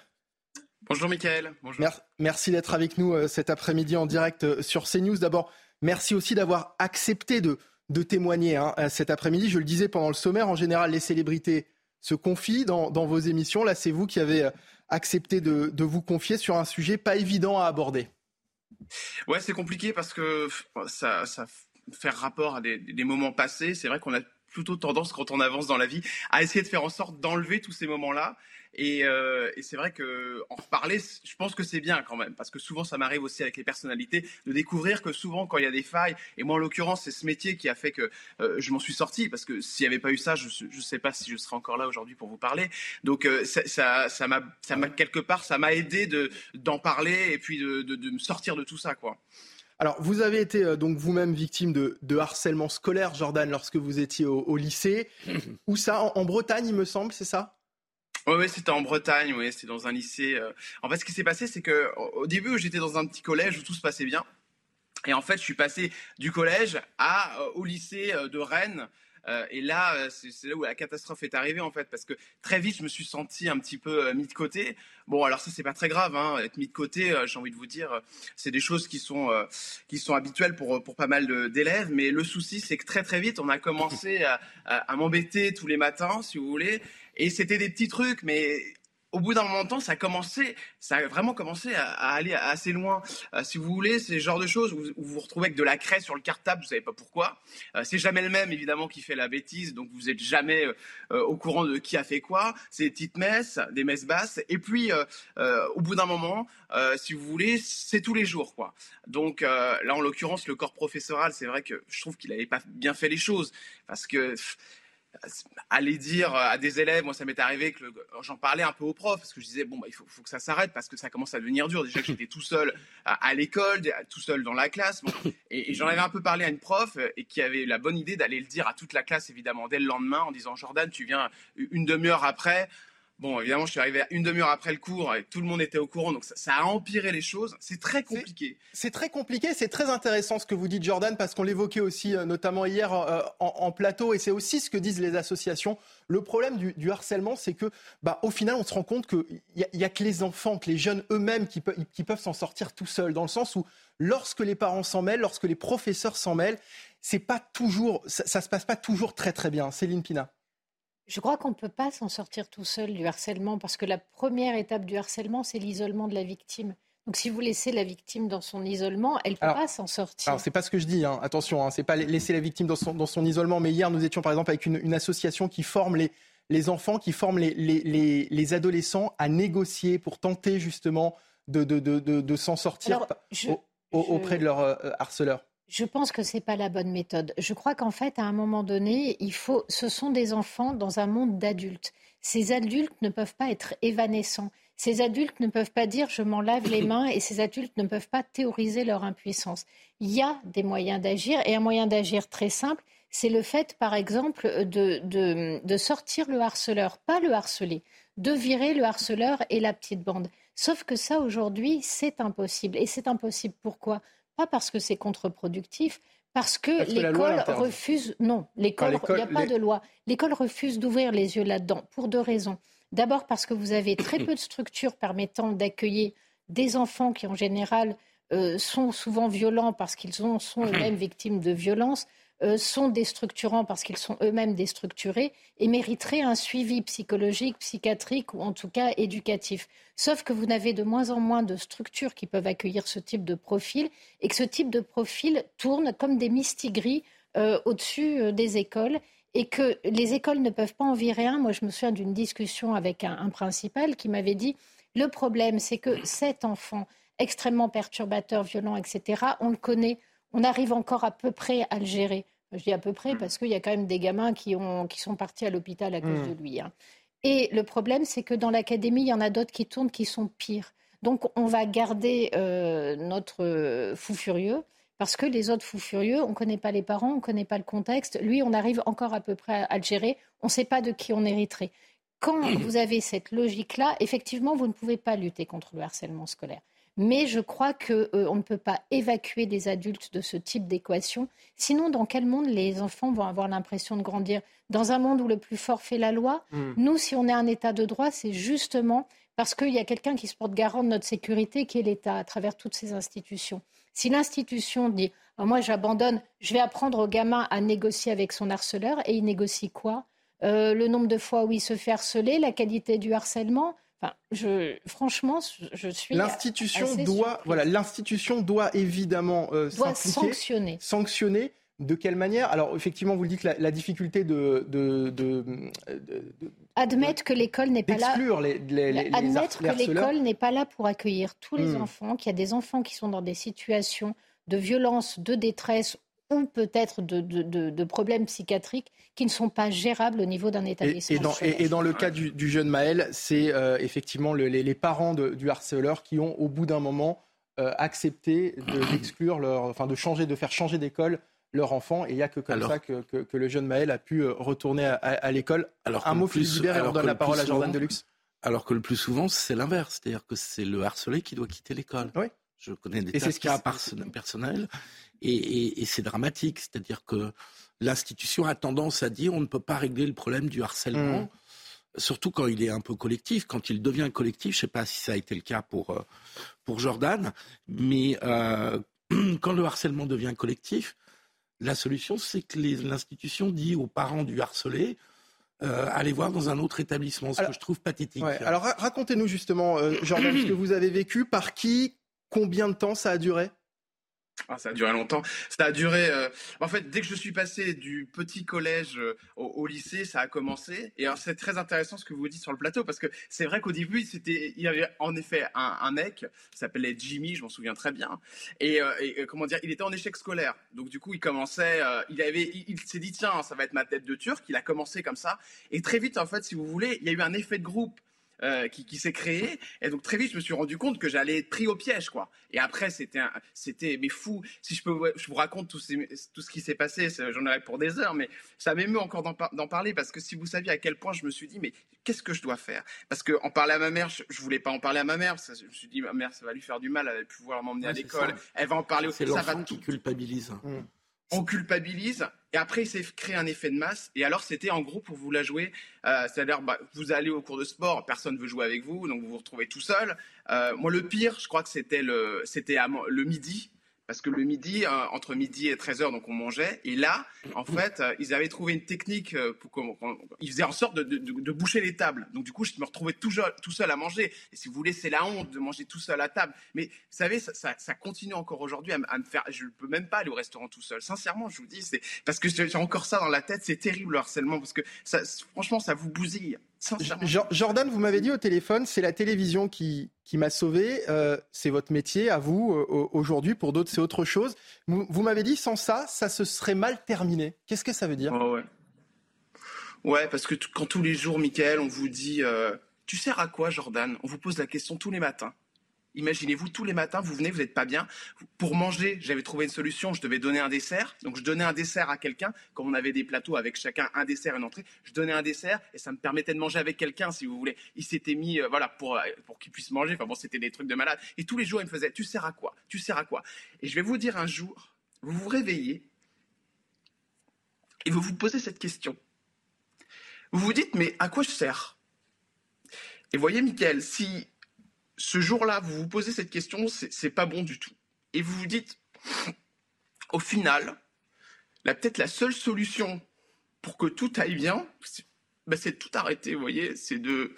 Bonjour Mickaël. Bonjour. merci d'être avec nous euh, cet après-midi en direct euh, sur CNews. D'abord, merci aussi d'avoir accepté de, de témoigner hein, cet après-midi. Je le disais pendant le sommaire, en général, les célébrités se confient dans, dans vos émissions. Là, c'est vous qui avez accepté de, de, vous confier sur un sujet pas évident à aborder. Ouais, c'est compliqué parce que ça, ça faire rapport à des, des moments passés. C'est vrai qu'on a plutôt tendance quand on avance dans la vie à essayer de faire en sorte d'enlever tous ces moments-là. Et, euh, c'est vrai que en reparler, je pense que c'est bien quand même, parce que souvent ça m'arrive aussi avec les personnalités de découvrir que souvent quand il y a des failles, et moi en l'occurrence c'est ce métier qui a fait que euh, je m'en suis sorti, parce que s'il n'y avait pas eu ça, je ne sais pas si je serais encore là aujourd'hui pour vous parler. Donc euh, ça, ça, m'a, quelque part, ça m'a aidé de d'en parler et puis de, de me sortir de tout ça, quoi. Alors, vous avez été euh, donc vous-même victime de, harcèlement scolaire, Jordan, lorsque vous étiez au, lycée. Où ça? En, Bretagne, il me semble, c'est ça? Oui, c'était en Bretagne, oui, c'était dans un lycée. Euh. En fait, ce qui s'est passé, c'est que au début, j'étais dans un petit collège où tout se passait bien. Et en fait, je suis passé du collège à, au lycée de Rennes, euh, et là, euh, c'est là où la catastrophe est arrivée en fait, parce que très vite, je me suis senti un petit peu euh, mis de côté. Bon, alors ça, c'est pas très grave, hein, être mis de côté. J'ai envie de vous dire, c'est des choses qui sont qui sont habituelles pour pour pas mal d'élèves. Mais le souci, c'est que très très vite, on a commencé à, à m'embêter tous les matins, si vous voulez. Et c'était des petits trucs, mais au bout d'un moment de temps, ça a commencé, ça a vraiment commencé à, aller assez loin. Euh, si vous voulez, c'est le genre de choses où, vous vous retrouvez avec de la craie sur le cartable, vous savez pas pourquoi. Euh, c'est jamais le même, évidemment, qui fait la bêtise, donc vous êtes jamais euh, au courant de qui a fait quoi. C'est des petites messes, des messes basses, et puis au bout d'un moment, si vous voulez, c'est tous les jours, quoi. Donc là, en l'occurrence, le corps professoral, c'est vrai que je trouve qu'il n'avait pas bien fait les choses, parce que aller dire à des élèves, moi ça m'est arrivé que j'en parlais un peu aux profs parce que je disais bon bah, il faut, que ça s'arrête parce que ça commence à devenir dur. Déjà que j'étais tout seul à, l'école, tout seul dans la classe, et, j'en avais un peu parlé à une prof et qui avait la bonne idée d'aller le dire à toute la classe évidemment dès le lendemain en disant Jordan tu viens une demi-heure après. Bon, évidemment, je suis arrivé une demi-heure après le cours et tout le monde était au courant, donc ça, a empiré les choses. C'est très compliqué. C'est très compliqué, c'est très intéressant ce que vous dites, Jordan, parce qu'on l'évoquait aussi euh, notamment hier euh, en, plateau, et c'est aussi ce que disent les associations. Le problème du, harcèlement, c'est que, bah, au final, on se rend compte qu'il n'y a, que les enfants, que les jeunes eux-mêmes qui, qui peuvent s'en sortir tout seuls, dans le sens où lorsque les parents s'en mêlent, lorsque les professeurs s'en mêlent, c'est pas toujours, ça, ça se passe pas toujours très très bien. Céline Pina. Je crois qu'on ne peut pas s'en sortir tout seul du harcèlement parce que la première étape du harcèlement, c'est l'isolement de la victime. Donc si vous laissez la victime dans son isolement, elle ne peut pas s'en sortir. Alors c'est pas ce que je dis, hein. attention, hein. c'est pas laisser la victime dans son, dans son, isolement. Mais hier, nous étions par exemple avec une, association qui forme les, les enfants, qui forme les, les, les, adolescents à négocier pour tenter justement de, de, de, de s'en sortir auprès de leur euh, harceleur. Je pense que ce n'est pas la bonne méthode. Je crois qu'en fait, à un moment donné, il faut, ce sont des enfants dans un monde d'adultes. Ces adultes ne peuvent pas être évanescents. Ces adultes ne peuvent pas dire je m'en lave les mains et ces adultes ne peuvent pas théoriser leur impuissance. Il y a des moyens d'agir et un moyen d'agir très simple, c'est le fait, par exemple, de, de, de sortir le harceleur, pas le harceler, de virer le harceleur et la petite bande. Sauf que ça, aujourd'hui, c'est impossible. Et c'est impossible pourquoi? Pas parce que c'est contre-productif, parce que, l'école refuse. Non, l'école, il n'y a pas de loi. L'école refuse d'ouvrir les yeux là-dedans pour deux raisons. D'abord parce que vous avez très peu de structures permettant d'accueillir des enfants qui, en général, euh, sont souvent violents parce qu'ils sont eux-mêmes victimes de violences. Euh, sont déstructurants parce qu'ils sont eux-mêmes déstructurés et mériteraient un suivi psychologique, psychiatrique ou en tout cas éducatif. Sauf que vous n'avez de moins en moins de structures qui peuvent accueillir ce type de profil et que ce type de profil tourne comme des mistigris euh, au-dessus euh, des écoles et que les écoles ne peuvent pas en virer un. Moi, je me souviens d'une discussion avec un, un principal qui m'avait dit le problème, c'est que cet enfant extrêmement perturbateur, violent, etc., on le connaît on arrive encore à peu près à le gérer. Je dis à peu près mm. parce qu'il y a quand même des gamins qui, ont, qui sont partis à l'hôpital à cause mm. de lui. Hein. Et le problème, c'est que dans l'académie, il y en a d'autres qui tournent qui sont pires. Donc on va garder euh, notre fou furieux parce que les autres fous furieux, on ne connaît pas les parents, on ne connaît pas le contexte. Lui, on arrive encore à peu près à, le gérer. On ne sait pas de qui on hériterait. Quand vous avez cette logique-là, effectivement, vous ne pouvez pas lutter contre le harcèlement scolaire. Mais je crois qu'on euh, ne peut pas évacuer des adultes de ce type d'équation. Sinon, dans quel monde les enfants vont avoir l'impression de grandir? Dans un monde où le plus fort fait la loi? Hmm. Nous, si on est un État de droit, c'est justement parce qu'il y a quelqu'un qui se porte garant de notre sécurité, qui est l'État, à travers toutes ces institutions. Si l'institution dit ah, Moi, j'abandonne, je vais apprendre au gamin à négocier avec son harceleur, et il négocie quoi? Euh, Le nombre de fois où il se fait harceler, la qualité du harcèlement je, franchement, je suis. L'institution doit, voilà, l'institution doit évidemment euh, sanctionner. Sanctionner. De quelle manière? Alors, effectivement, vous le dites, la, la difficulté de, de, de, admettre que l'école n'est pas là. Les, les, admettre que l'école n'est pas là pour accueillir tous les hmm. enfants, qu'il y a des enfants qui sont dans des situations de violence, de détresse ou peut-être de, problèmes psychiatriques qui ne sont pas gérables au niveau d'un établissement. Et, dans, le cas du, jeune Maël, c'est euh, effectivement les, parents du harceleur qui ont, au bout d'un moment, euh, accepté d'exclure leur, enfin de changer, de faire changer d'école leur enfant. Et il n'y a que comme ça que, le jeune Maël a pu euh, retourner à, l'école. Alors un mot, Philippe Hubert, et on donne la parole à Jordan Deluxe. Alors que le plus souvent, c'est l'inverse. C'est-à-dire que c'est le harcelé qui doit quitter l'école. Oui. Je connais des cas personnels et, c'est dramatique. C'est-à-dire que l'institution a tendance à dire on ne peut pas régler le problème du harcèlement. Mmh. Surtout quand il est un peu collectif, quand il devient collectif, je ne sais pas si ça a été le cas pour, euh, pour Jordan, mais euh, quand le harcèlement devient collectif, la solution, c'est que l'institution dit aux parents du harcelé, euh, allez voir dans un autre établissement, ce que je trouve pathétique. alors racontez-nous justement, Jordan, ce que vous avez vécu, par qui, combien de temps ça a duré? Ah, ça a duré longtemps. Ça a duré. Euh, en fait, dès que je suis passé du petit collège euh, au, lycée, ça a commencé. Et c'est très intéressant ce que vous dites sur le plateau parce que c'est vrai qu'au début, c'était, il y avait en effet un, mec, s'appelait Jimmy, je m'en souviens très bien. Et, euh, comment dire, il était en échec scolaire. Donc du coup, il commençait. il avait, il, s'est dit tiens, ça va être ma tête de turc. Il a commencé comme ça. Et très vite, en fait, si vous voulez, il y a eu un effet de groupe. Euh, qui, qui s'est créé. Et donc très vite, je me suis rendu compte que j'allais être pris au piège, quoi. Et après, c'était, c'était, mais fou. Si je peux, je vous raconte tout, tout ce qui s'est passé, j'en aurais pour des heures, mais ça m'émeut encore d'en, parler parce que si vous saviez à quel point je me suis dit, mais qu'est-ce que je dois faire? Parce que en parler à ma mère, je, je, voulais pas en parler à ma mère. Parce que je me suis dit, ma mère, ça va lui faire du mal. Elle va pouvoir m'emmener à l'école. Elle va en parler. C'est l'enfant qui culpabilise. Mmh on culpabilise et après il s'est créé un effet de masse. Et alors c'était en gros pour vous la jouer euh, c'est-à-dire bah, vous allez au cours de sport personne ne veut jouer avec vous donc vous vous retrouvez tout seul. Euh, moi le pire je crois que c'était le c'était le midi parce que le midi, euh, entre midi et 13h, donc on mangeait. Et là, en fait, euh, ils avaient trouvé une technique euh, pour ils faisaient en sorte de, boucher les tables. Donc du coup, je me retrouvais tout, tout, seul à manger. Et si vous voulez, c'est la honte de manger tout seul à table. Mais vous savez, ça, continue encore aujourd'hui à, me faire. Je ne peux même pas aller au restaurant tout seul. Sincèrement, je vous dis, c'est parce que j'ai encore ça dans la tête. C'est terrible le harcèlement parce que ça, franchement, ça vous bousille. Jordan, vous m'avez dit au téléphone, c'est la télévision qui, qui m'a sauvé. Euh, c'est votre métier à vous euh, aujourd'hui. Pour d'autres, c'est autre chose. Vous, m'avez dit, sans ça, ça se serait mal terminé. Qu'est-ce que ça veut dire? Ouais. ouais. parce que quand tous les jours, Michael, on vous dit, euh, tu sers à quoi, Jordan? On vous pose la question tous les matins. Imaginez-vous, tous les matins, vous venez, vous n'êtes pas bien. Pour manger, j'avais trouvé une solution, je devais donner un dessert. Donc je donnais un dessert à quelqu'un, comme on avait des plateaux avec chacun un dessert, et une entrée. Je donnais un dessert et ça me permettait de manger avec quelqu'un, si vous voulez. Il s'était mis, euh, voilà, pour, euh, pour qu'il puisse manger. Enfin bon, c'était des trucs de malade. Et tous les jours, il me faisait, tu sers à quoi? Tu sers à quoi? Et je vais vous dire un jour, vous vous réveillez et vous vous posez cette question. Vous vous dites, mais à quoi je sers? Et voyez, Michael, si ce jour-là, vous vous posez cette question, c'est pas bon du tout. Et vous vous dites, au final, peut-être la seule solution pour que tout aille bien, bah, c'est de tout arrêter, vous voyez, c'est de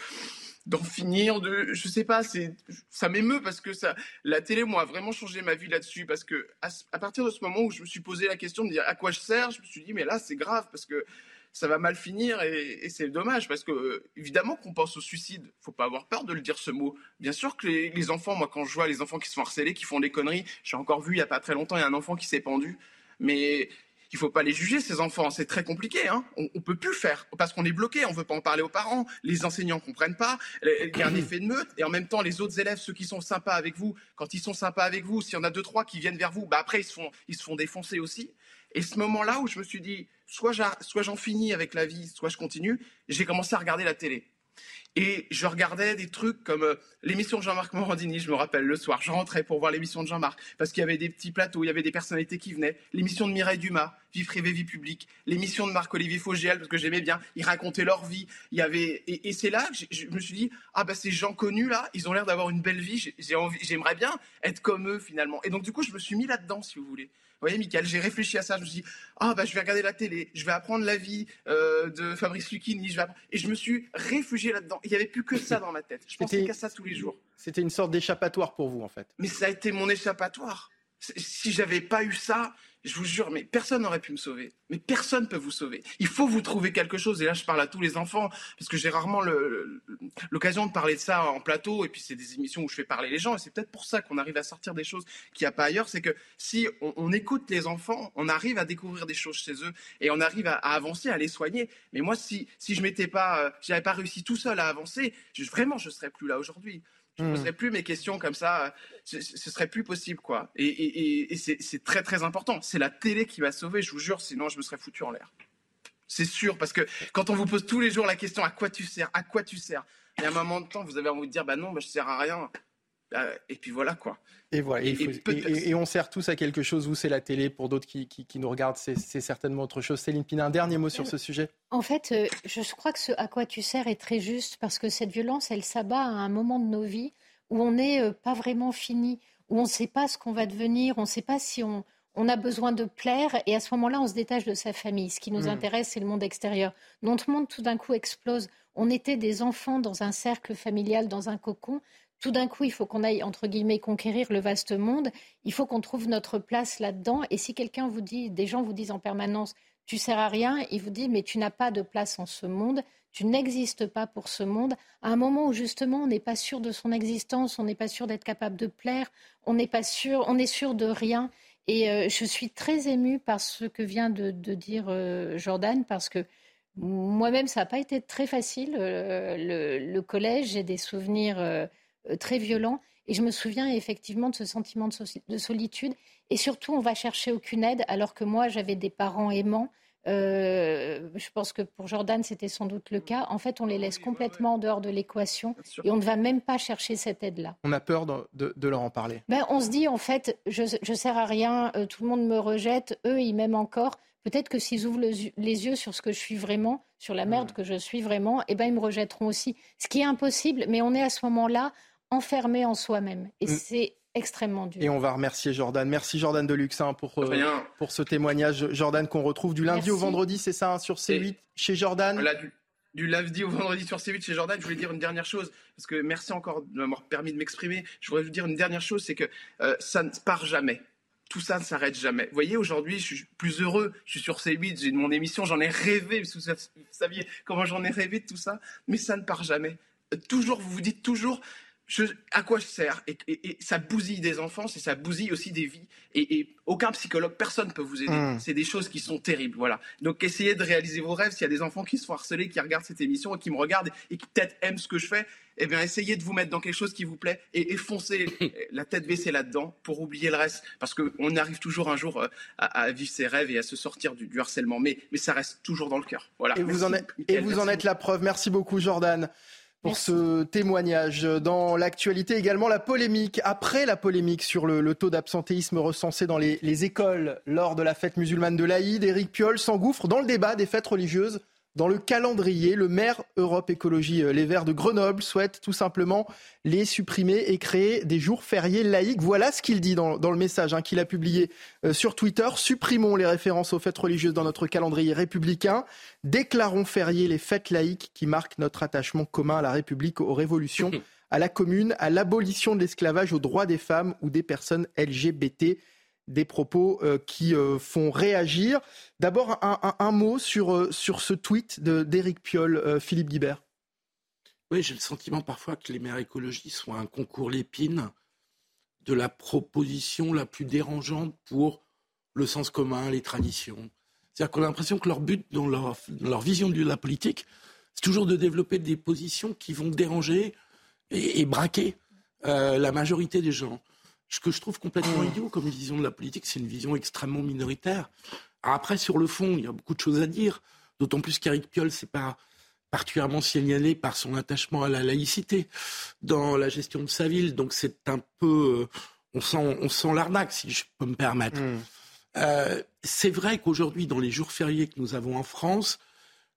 d'en finir, de, je sais pas, c'est, ça m'émeut parce que ça, la télé, moi, a vraiment changé ma vie là-dessus parce que à, partir de ce moment où je me suis posé la question de dire à quoi je sers, je me suis dit mais là c'est grave parce que ça va mal finir et, c'est dommage parce que euh, évidemment qu'on pense au suicide. Faut pas avoir peur de le dire ce mot. Bien sûr que les, enfants, moi quand je vois les enfants qui se font harceler, qui font des conneries, j'ai encore vu il y a pas très longtemps il y a un enfant qui s'est pendu, mais il faut pas les juger ces enfants, c'est très compliqué. Hein. On, on peut plus le faire parce qu'on est bloqué, on veut pas en parler aux parents, les enseignants comprennent pas, il y a un effet de meute et en même temps les autres élèves, ceux qui sont sympas avec vous, quand ils sont sympas avec vous, s'il y en a deux trois qui viennent vers vous, bah après ils se font ils se font défoncer aussi. Et ce moment-là où je me suis dit, soit j'en finis avec la vie, soit je continue, j'ai commencé à regarder la télé. Et je regardais des trucs comme euh, l'émission de Jean-Marc Morandini, je me rappelle le soir. Je rentrais pour voir l'émission de Jean-Marc parce qu'il y avait des petits plateaux, il y avait des personnalités qui venaient. L'émission de Mireille Dumas, Vie privée, vie publique. L'émission de Marc-Olivier Fogiel parce que j'aimais bien. Ils racontaient leur vie. Il y avait et, c'est là que je me suis dit ah bah ces gens connus là, ils ont l'air d'avoir une belle vie. J'aimerais bien être comme eux finalement. Et donc du coup je me suis mis là-dedans si vous voulez. Vous voyez, Michael, j'ai réfléchi à ça. Je me suis dit, ah, bah, je vais regarder la télé, je vais apprendre la vie euh, de Fabrice Lucchini. Je vais Et je me suis réfugié là-dedans. Il n'y avait plus que ça dans ma tête. Je pensais qu'à ça tous les jours. C'était une sorte d'échappatoire pour vous, en fait. Mais ça a été mon échappatoire. Si j'avais pas eu ça, je vous jure, mais personne n'aurait pu me sauver. Mais personne ne peut vous sauver. Il faut vous trouver quelque chose. Et là, je parle à tous les enfants, parce que j'ai rarement l'occasion de parler de ça en plateau. Et puis, c'est des émissions où je fais parler les gens. Et c'est peut-être pour ça qu'on arrive à sortir des choses qu'il n'y a pas ailleurs. C'est que si on, écoute les enfants, on arrive à découvrir des choses chez eux et on arrive à, avancer, à les soigner. Mais moi, si, si je m'étais pas, euh, pas réussi tout seul à avancer, vraiment, je serais plus là aujourd'hui. Je ne hmm. poserais plus mes questions comme ça. Ce, ce serait plus possible, quoi. Et, c'est très, très important. C'est la télé qui m'a sauvé, je vous jure, sinon je me serais foutu en l'air. C'est sûr, parce que quand on vous pose tous les jours la question à quoi tu sers, à quoi tu sers, Et à un moment de temps, vous avez envie de dire, bah non, bah, je sers à rien. Bah, et puis voilà quoi. Et voilà. Et, on sert tous à quelque chose. Vous, c'est la télé. Pour d'autres qui, nous regardent, c'est certainement autre chose. Céline Pina, un dernier mot sur ce sujet. En fait, euh, je crois que ce à quoi tu sers est très juste parce que cette violence, elle s'abat à un moment de nos vies où on n'est euh, pas vraiment fini, où on ne sait pas ce qu'on va devenir, on ne sait pas si on, on a besoin de plaire et à ce moment-là, on se détache de sa famille. Ce qui nous hmm. intéresse, c'est le monde extérieur. Notre monde, tout d'un coup, explose. On était des enfants dans un cercle familial, dans un cocon tout d'un coup, il faut qu'on aille, entre guillemets, conquérir le vaste monde. Il faut qu'on trouve notre place là-dedans. Et si quelqu'un vous dit, des gens vous disent en permanence, tu sers à rien, il vous dit, mais tu n'as pas de place en ce monde, tu n'existes pas pour ce monde, à un moment où justement on n'est pas sûr de son existence, on n'est pas sûr d'être capable de plaire, on n'est pas sûr, on est sûr de rien. Et euh, je suis très émue par ce que vient de, dire euh, Jordan, parce que moi-même, ça n'a pas été très facile. Euh, le, collège, j'ai des souvenirs très violent. Et je me souviens effectivement de ce sentiment de, solitude. Et surtout, on va chercher aucune aide, alors que moi, j'avais des parents aimants. Euh, je pense que pour Jordan, c'était sans doute le cas. En fait, on les laisse complètement en dehors de l'équation et on ne va même pas chercher cette aide-là. On a peur de, leur en parler. Ben, on se dit, en fait, je ne sers à rien, euh, tout le monde me rejette, eux, ils m'aiment encore. Peut-être que s'ils ouvrent les yeux sur ce que je suis vraiment, sur la merde que je suis vraiment, eh ben, ils me rejetteront aussi. Ce qui est impossible, mais on est à ce moment-là enfermé en soi-même. Et mm. c'est extrêmement dur. Et on va remercier Jordan. Merci Jordan de Luxin pour, euh, pour ce témoignage. Jordan qu'on retrouve du lundi au vendredi, c'est ça, hein, sur C8 chez Jordan du, lundi au vendredi sur C8 chez Jordan, je voulais dire une dernière chose, parce que merci encore de m'avoir permis de m'exprimer. Je voudrais vous dire une dernière chose, c'est que euh, ça ne part jamais tout ça ne s'arrête jamais. Vous voyez, aujourd'hui, je suis plus heureux. Je suis sur C8, j'ai mon émission, j'en ai rêvé. Vous saviez comment j'en ai rêvé de tout ça, mais ça ne part jamais. Toujours, vous vous dites toujours, à quoi je sers et, ça bousille des enfants, c'est ça bousille aussi des vies. Et, aucun psychologue, personne ne peut vous aider. Hmm. C'est des choses qui sont terribles, voilà. Donc essayez de réaliser vos rêves. S'il y a des enfants qui se font harceler, qui regardent cette émission et qui me regardent et qui peut-être aiment ce que je fais, eh bien essayez de vous mettre dans quelque chose qui vous plaît et, foncez la tête baissée là-dedans pour oublier le reste, parce qu'on arrive toujours un jour euh, à, vivre ses rêves et à se sortir du, harcèlement, mais, mais ça reste toujours dans le cœur. Voilà. Et vous, en, et vous en êtes la preuve. Merci beaucoup, Jordan pour ce témoignage. Dans l'actualité également, la polémique, après la polémique sur le, taux d'absentéisme recensé dans les, les, écoles lors de la fête musulmane de l'Aïd, Éric Piolle s'engouffre dans le débat des fêtes religieuses dans le calendrier, le maire Europe Écologie euh, Les Verts de Grenoble souhaite tout simplement les supprimer et créer des jours fériés laïques. Voilà ce qu'il dit dans, le message hein, qu'il a publié euh, sur Twitter. Supprimons les références aux fêtes religieuses dans notre calendrier républicain. Déclarons fériés les fêtes laïques qui marquent notre attachement commun à la République, aux révolutions, à la commune, à l'abolition de l'esclavage, aux droits des femmes ou des personnes LGBT des propos euh, qui euh, font réagir. D'abord, un, mot sur, euh, sur ce tweet d'Éric Piolle, Philippe Guibert. Oui, j'ai le sentiment parfois que les maires écologistes sont un concours l'épine de la proposition la plus dérangeante pour le sens commun, les traditions. C'est-à-dire qu'on a l'impression que leur but dans leur, vision de la politique, c'est toujours de développer des positions qui vont déranger et, braquer la majorité des gens. Ce que je trouve complètement idiot comme vision de la politique, c'est une vision extrêmement minoritaire. après, sur le fond, il y a beaucoup de choses à dire, d'autant plus qu'Éric Piolle, c'est pas particulièrement signalé par son attachement à la laïcité dans la gestion de sa ville. Donc c'est un peu, euh, on sent, on sent l'arnaque, si je peux me permettre. Hmm. Euh, c'est vrai qu'aujourd'hui, dans les jours fériés que nous avons en France,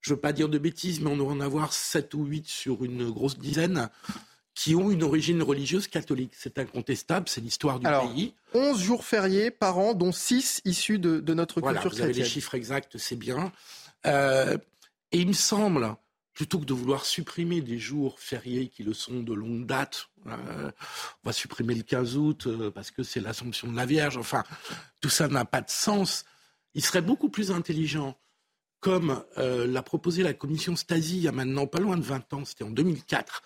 je ne veux pas dire de bêtises, mais on doit en avoir 7 ou 8 sur une grosse dizaine qui ont une origine religieuse catholique. C'est incontestable, c'est l'histoire du pays. 11 jours fériés par an, dont 6 issus de, notre voilà, culture vous Avez les chiffres exacts, c'est bien. Euh, et il me semble, plutôt que de vouloir supprimer des jours fériés qui le sont de longue date, euh, on va supprimer le 15 août euh, parce que c'est l'Assomption de la Vierge, enfin, tout ça n'a pas de sens. Il serait beaucoup plus intelligent, comme l'a proposé la commission Stasi il y a maintenant pas loin de 20 ans, c'était en 2004,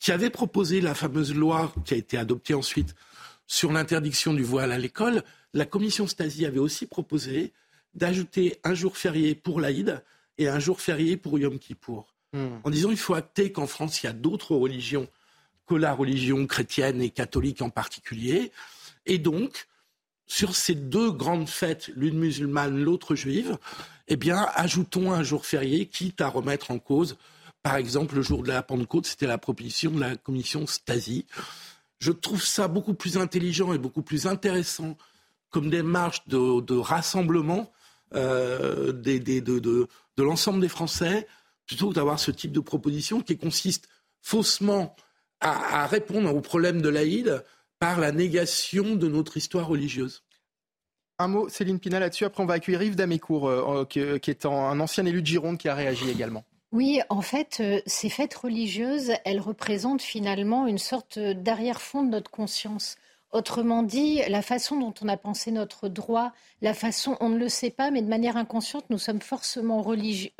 qui avait proposé la fameuse loi qui a été adoptée ensuite sur l'interdiction du voile à l'école, la commission Stasi avait aussi proposé d'ajouter un jour férié pour l'Aïd et un jour férié pour Yom Kippour. Hmm. En disant qu'il faut acter qu'en France, il y a d'autres religions que la religion chrétienne et catholique en particulier. Et donc, sur ces deux grandes fêtes, l'une musulmane, l'autre juive, eh bien, ajoutons un jour férié, quitte à remettre en cause Par exemple, le jour de la Pentecôte, c'était la proposition de la commission Stasi. Je trouve ça beaucoup plus intelligent et beaucoup plus intéressant comme démarche de, rassemblement euh, de, l'ensemble des Français, plutôt que d'avoir ce type de proposition qui consiste faussement à, répondre aux problèmes de l'Aïd par la négation de notre histoire religieuse. Un mot, Céline Pina, là-dessus. Après, on va accueillir Yves Damécourt, euh, qui, qui, est un ancien élu de Gironde qui a réagi également. Oui, en fait, euh, ces fêtes religieuses, elles représentent finalement une sorte d'arrière-fond de notre conscience. Autrement dit, la façon dont on a pensé notre droit, la façon, on ne le sait pas, mais de manière inconsciente, nous sommes forcément reliés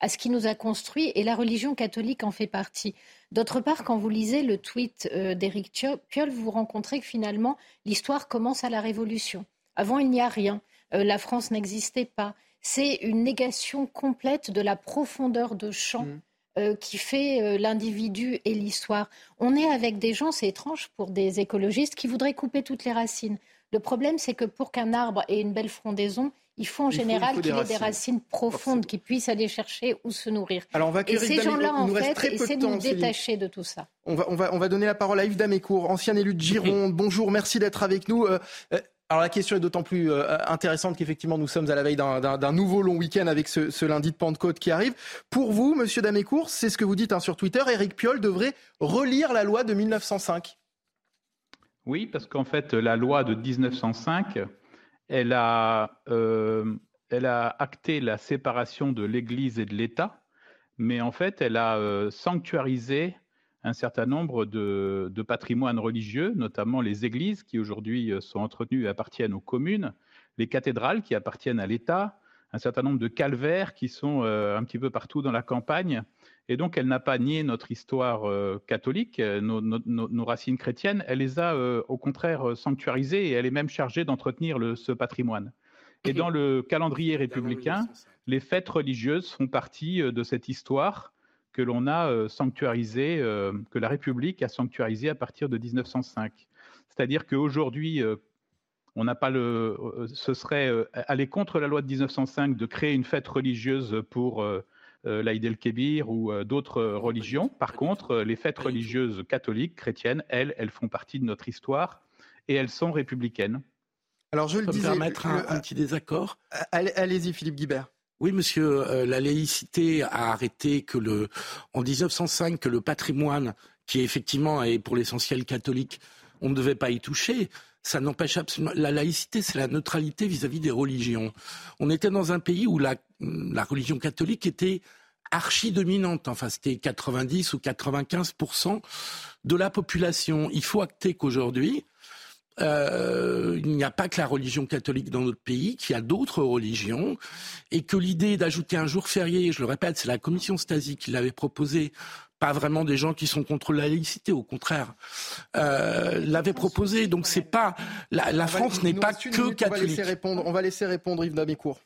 à ce qui nous a construit et la religion catholique en fait partie. D'autre part, quand vous lisez le tweet euh, d'Éric Piolle, vous rencontrez que finalement, l'histoire commence à la Révolution. Avant, il n'y a rien. Euh, la France n'existait pas. C'est une négation complète de la profondeur de champ mmh. Euh, qui fait euh, l'individu et l'histoire. On est avec des gens, c'est étrange pour des écologistes, qui voudraient couper toutes les racines. Le problème, c'est que pour qu'un arbre ait une belle frondaison, il faut en général qu'il ait des racines profondes, qui puissent aller chercher où se nourrir. Alors on va et ces gens-là, en fait, essaient de, nous détacher de tout ça. On va, on, va, on va donner la parole à Yves Damécourt, ancien élu de Gironde. Bonjour, merci d'être avec nous. Euh, alors la question est d'autant plus euh, intéressante qu'effectivement nous sommes à la veille d'un nouveau long week-end avec ce, lundi de Pentecôte qui arrive. Pour vous, Monsieur Damécourt, c'est ce que vous dites hein, sur Twitter, Éric Piolle devrait relire la loi de 1905. Oui, parce qu'en fait la loi de 1905, elle a, euh, elle a acté la séparation de l'Église et de l'État, mais en fait elle a euh, sanctuarisé un certain nombre de, patrimoines religieux, notamment les églises qui aujourd'hui euh, sont entretenues et appartiennent aux communes, les cathédrales qui appartiennent à l'État, un certain nombre de calvaires qui sont euh, un petit peu partout dans la campagne. Et donc, elle n'a pas nié notre histoire euh, catholique, nos, racines chrétiennes, elle les a au contraire sanctuarisées et elle est même chargée d'entretenir ce patrimoine. Et dans le calendrier républicain, les fêtes religieuses font partie de cette histoire que l'on a euh, sanctuarisé, euh, que la République a sanctuarisé à partir de 1905. C'est-à-dire qu'aujourd'hui, euh, on n'a pas le, ce serait aller contre la loi de 1905 de créer une fête religieuse pour l'Aïd el-Kébir ou d'autres religions. Par contre, les fêtes religieuses catholiques, chrétiennes, elles, elles font partie de notre histoire et elles sont républicaines. Alors je le disais, permettre un, un petit désaccord. Allez-y, Philippe Guibert. Oui, monsieur, euh, la laïcité a arrêté que le, en 1905, que le patrimoine, qui effectivement est pour l'essentiel catholique, on ne devait pas y toucher. Ça n'empêche absolument. La laïcité, c'est la neutralité vis-à-vis des religions. On était dans un pays où la, la religion catholique était archi dominante. Enfin, c'était 90 ou 95% de la population. Il faut acter qu'aujourd'hui, euh, il n'y a pas que la religion catholique dans notre pays, qu'il y a d'autres religions, et que l'idée d'ajouter un jour férié, je le répète, c'est la commission Stasi qui l'avait proposé, pas vraiment des gens qui sont contre la laïcité, au contraire, euh, l'avait proposé. Donc c'est pas la, France n'est pas que catholique. On va laisser répondre, on va laisser répondre Yves Damécourt.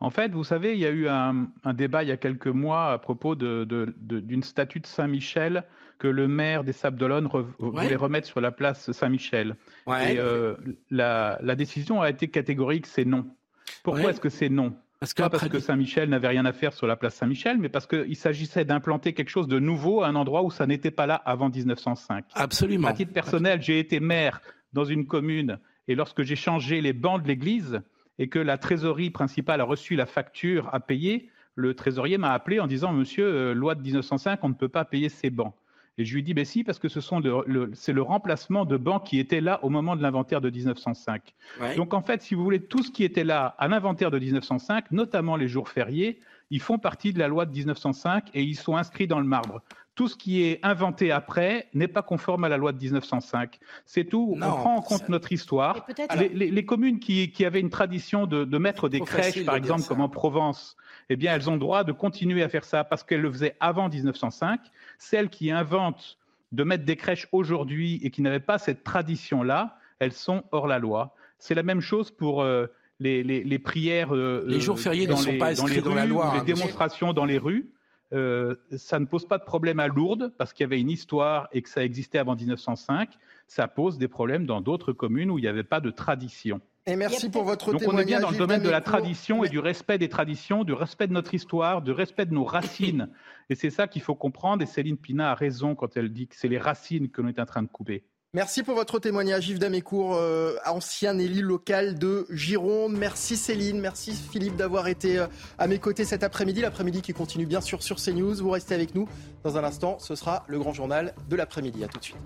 En fait, vous savez, il y a eu un, débat il y a quelques mois à propos d'une de, statue de Saint-Michel que le maire des Sables d'Olonne voulait remettre sur la place Saint-Michel. Et euh, la, décision a été catégorique, c'est non. Pourquoi est-ce que c'est non? Parce Pas parce que Saint-Michel n'avait rien à faire sur la place Saint-Michel, mais parce qu'il s'agissait d'implanter quelque chose de nouveau à un endroit où ça n'était pas là avant 1905. Absolument. À titre personnel, j'ai été maire dans une commune et lorsque j'ai changé les bancs de l'église et que la trésorerie principale a reçu la facture à payer, le trésorier m'a appelé en disant Monsieur, euh, loi de 1905, on ne peut pas payer ces bancs. Et je lui dis, ben si, parce que ce sont le, c'est le remplacement de bancs qui étaient là au moment de l'inventaire de 1905. Donc en fait, si vous voulez, tout ce qui était là à l'inventaire de 1905, notamment les jours fériés, ils font partie de la loi de 1905 et ils sont inscrits dans le marbre. Tout ce qui est inventé après n'est pas conforme à la loi de 1905. C'est tout. on prend en compte notre histoire. Les, communes qui, avaient une tradition de, mettre des crèches, par exemple, comme en Provence, eh bien, elles ont le droit de continuer à faire ça parce qu'elles le faisaient avant 1905. Celles qui inventent de mettre des crèches aujourd'hui et qui n'avaient pas cette tradition-là, elles sont hors la loi. C'est la même chose pour euh, les, prières. Euh, les jours fériés ne sont pas inscrits dans, la loi. Les hein, démonstrations dans les rues. Euh, ça ne pose pas de problème à Lourdes parce qu'il y avait une histoire et que ça existait avant 1905. Ça pose des problèmes dans d'autres communes où il n'y avait pas de tradition. Et merci pour votre Donc on est bien dans le domaine de la tradition et du respect des traditions, du respect de notre histoire, du respect de nos racines. Et c'est ça qu'il faut comprendre. Et Céline Pina a raison quand elle dit que c'est les racines que l'on est en train de couper. Merci pour votre témoignage, Yves Damécourt, euh, ancien élu local de Gironde. Merci Céline, merci Philippe d'avoir été euh, à mes côtés cet après-midi. L'après-midi qui continue bien sûr sur CNews. Vous restez avec nous. Dans un instant, ce sera le grand journal de l'après-midi. À tout de suite.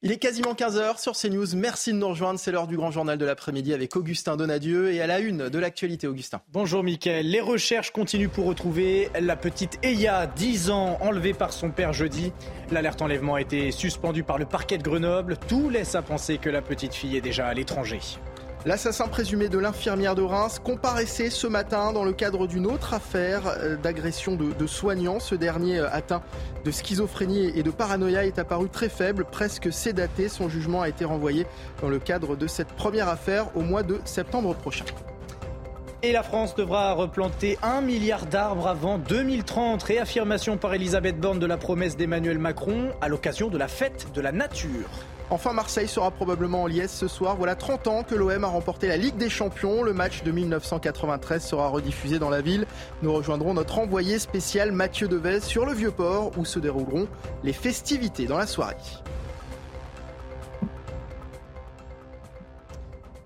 Il est quasiment 15h sur CNews. Merci de nous rejoindre. C'est l'heure du grand journal de l'après-midi avec Augustin Donadieu et à la une de l'actualité, Augustin. Bonjour Mickaël. Les recherches continuent pour retrouver la petite Eya, 10 ans, enlevée par son père jeudi. L'alerte enlèvement a été suspendue par le parquet de Grenoble. Tout laisse à penser que la petite fille est déjà à l'étranger. L'assassin présumé de l'infirmière de Reims comparaissait ce matin dans le cadre d'une autre affaire euh, d'agression de, soignants. Ce dernier euh, atteint de schizophrénie et de paranoïa est apparu très faible, presque sédaté. Son jugement a été renvoyé dans le cadre de cette première affaire au mois de septembre prochain. Et la France devra replanter un milliard d'arbres avant 2030. Réaffirmation par Elisabeth Borne de la promesse d'Emmanuel Macron à l'occasion de la fête de la nature. Enfin, Marseille sera probablement en liesse ce soir. Voilà 30 ans que l'OM a remporté la Ligue des Champions. Le match de 1993 sera rediffusé dans la ville. Nous rejoindrons notre envoyé spécial Mathieu Devez sur le Vieux-Port où se dérouleront les festivités dans la soirée.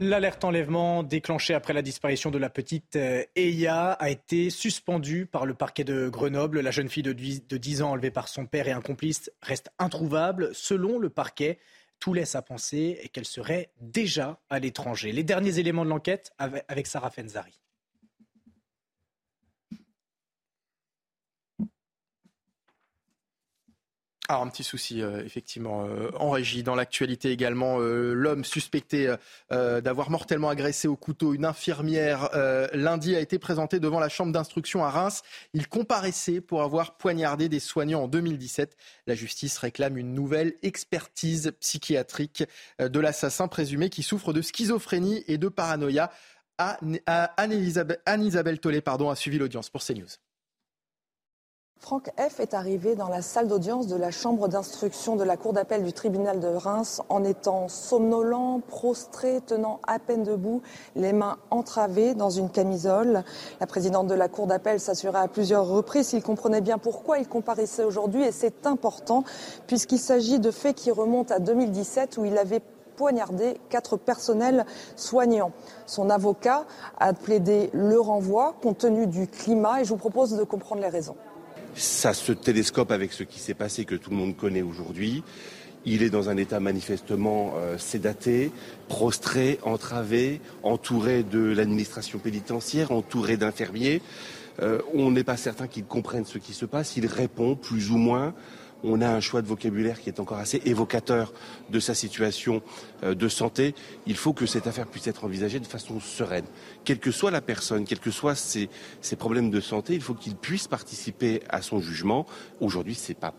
L'alerte enlèvement déclenchée après la disparition de la petite euh, Eya a été suspendue par le parquet de Grenoble. La jeune fille de 10 ans enlevée par son père et un complice reste introuvable. Selon le parquet, tout laisse à penser qu'elle serait déjà à l'étranger. Les derniers éléments de l'enquête avec Sarah Fenzari. Alors un petit souci euh, effectivement euh, en régie. Dans l'actualité également, euh, l'homme suspecté d'avoir mortellement agressé au couteau une infirmière lundi a été présenté devant la chambre d'instruction à Reims. Il comparaissait pour avoir poignardé des soignants en 2017. La justice réclame une nouvelle expertise psychiatrique de l'assassin présumé qui souffre de schizophrénie et de paranoïa. Anne-Isabelle Tollet pardon, a suivi l'audience pour CNews. Franck F. est arrivé dans la salle d'audience de la chambre d'instruction de la cour d'appel du tribunal de Reims en étant somnolent, prostré, tenant à peine debout, les mains entravées dans une camisole. La présidente de la cour d'appel s'assurait à plusieurs reprises qu'il comprenait bien pourquoi il comparaissait aujourd'hui et c'est important puisqu'il s'agit de faits qui remontent à 2017 où il avait poignardé quatre personnels soignants. Son avocat a plaidé le renvoi compte tenu du climat et je vous propose de comprendre les raisons. Ça se télescope avec ce qui s'est passé que tout le monde connaît aujourd'hui. Il est dans un état manifestement euh, sédaté, prostré, entravé, entouré de l'administration pénitentiaire, entouré d'infirmiers. Euh, on n'est pas certain qu'il comprenne ce qui se passe. Il répond plus ou moins on a un choix de vocabulaire qui est encore assez évocateur de sa situation euh, de santé. Il faut que cette affaire puisse être envisagée de façon sereine. Quelle que soit la personne, quels que soient ses, problèmes de santé, il faut qu'il puisse participer à son jugement. Aujourd'hui, ce n'est pas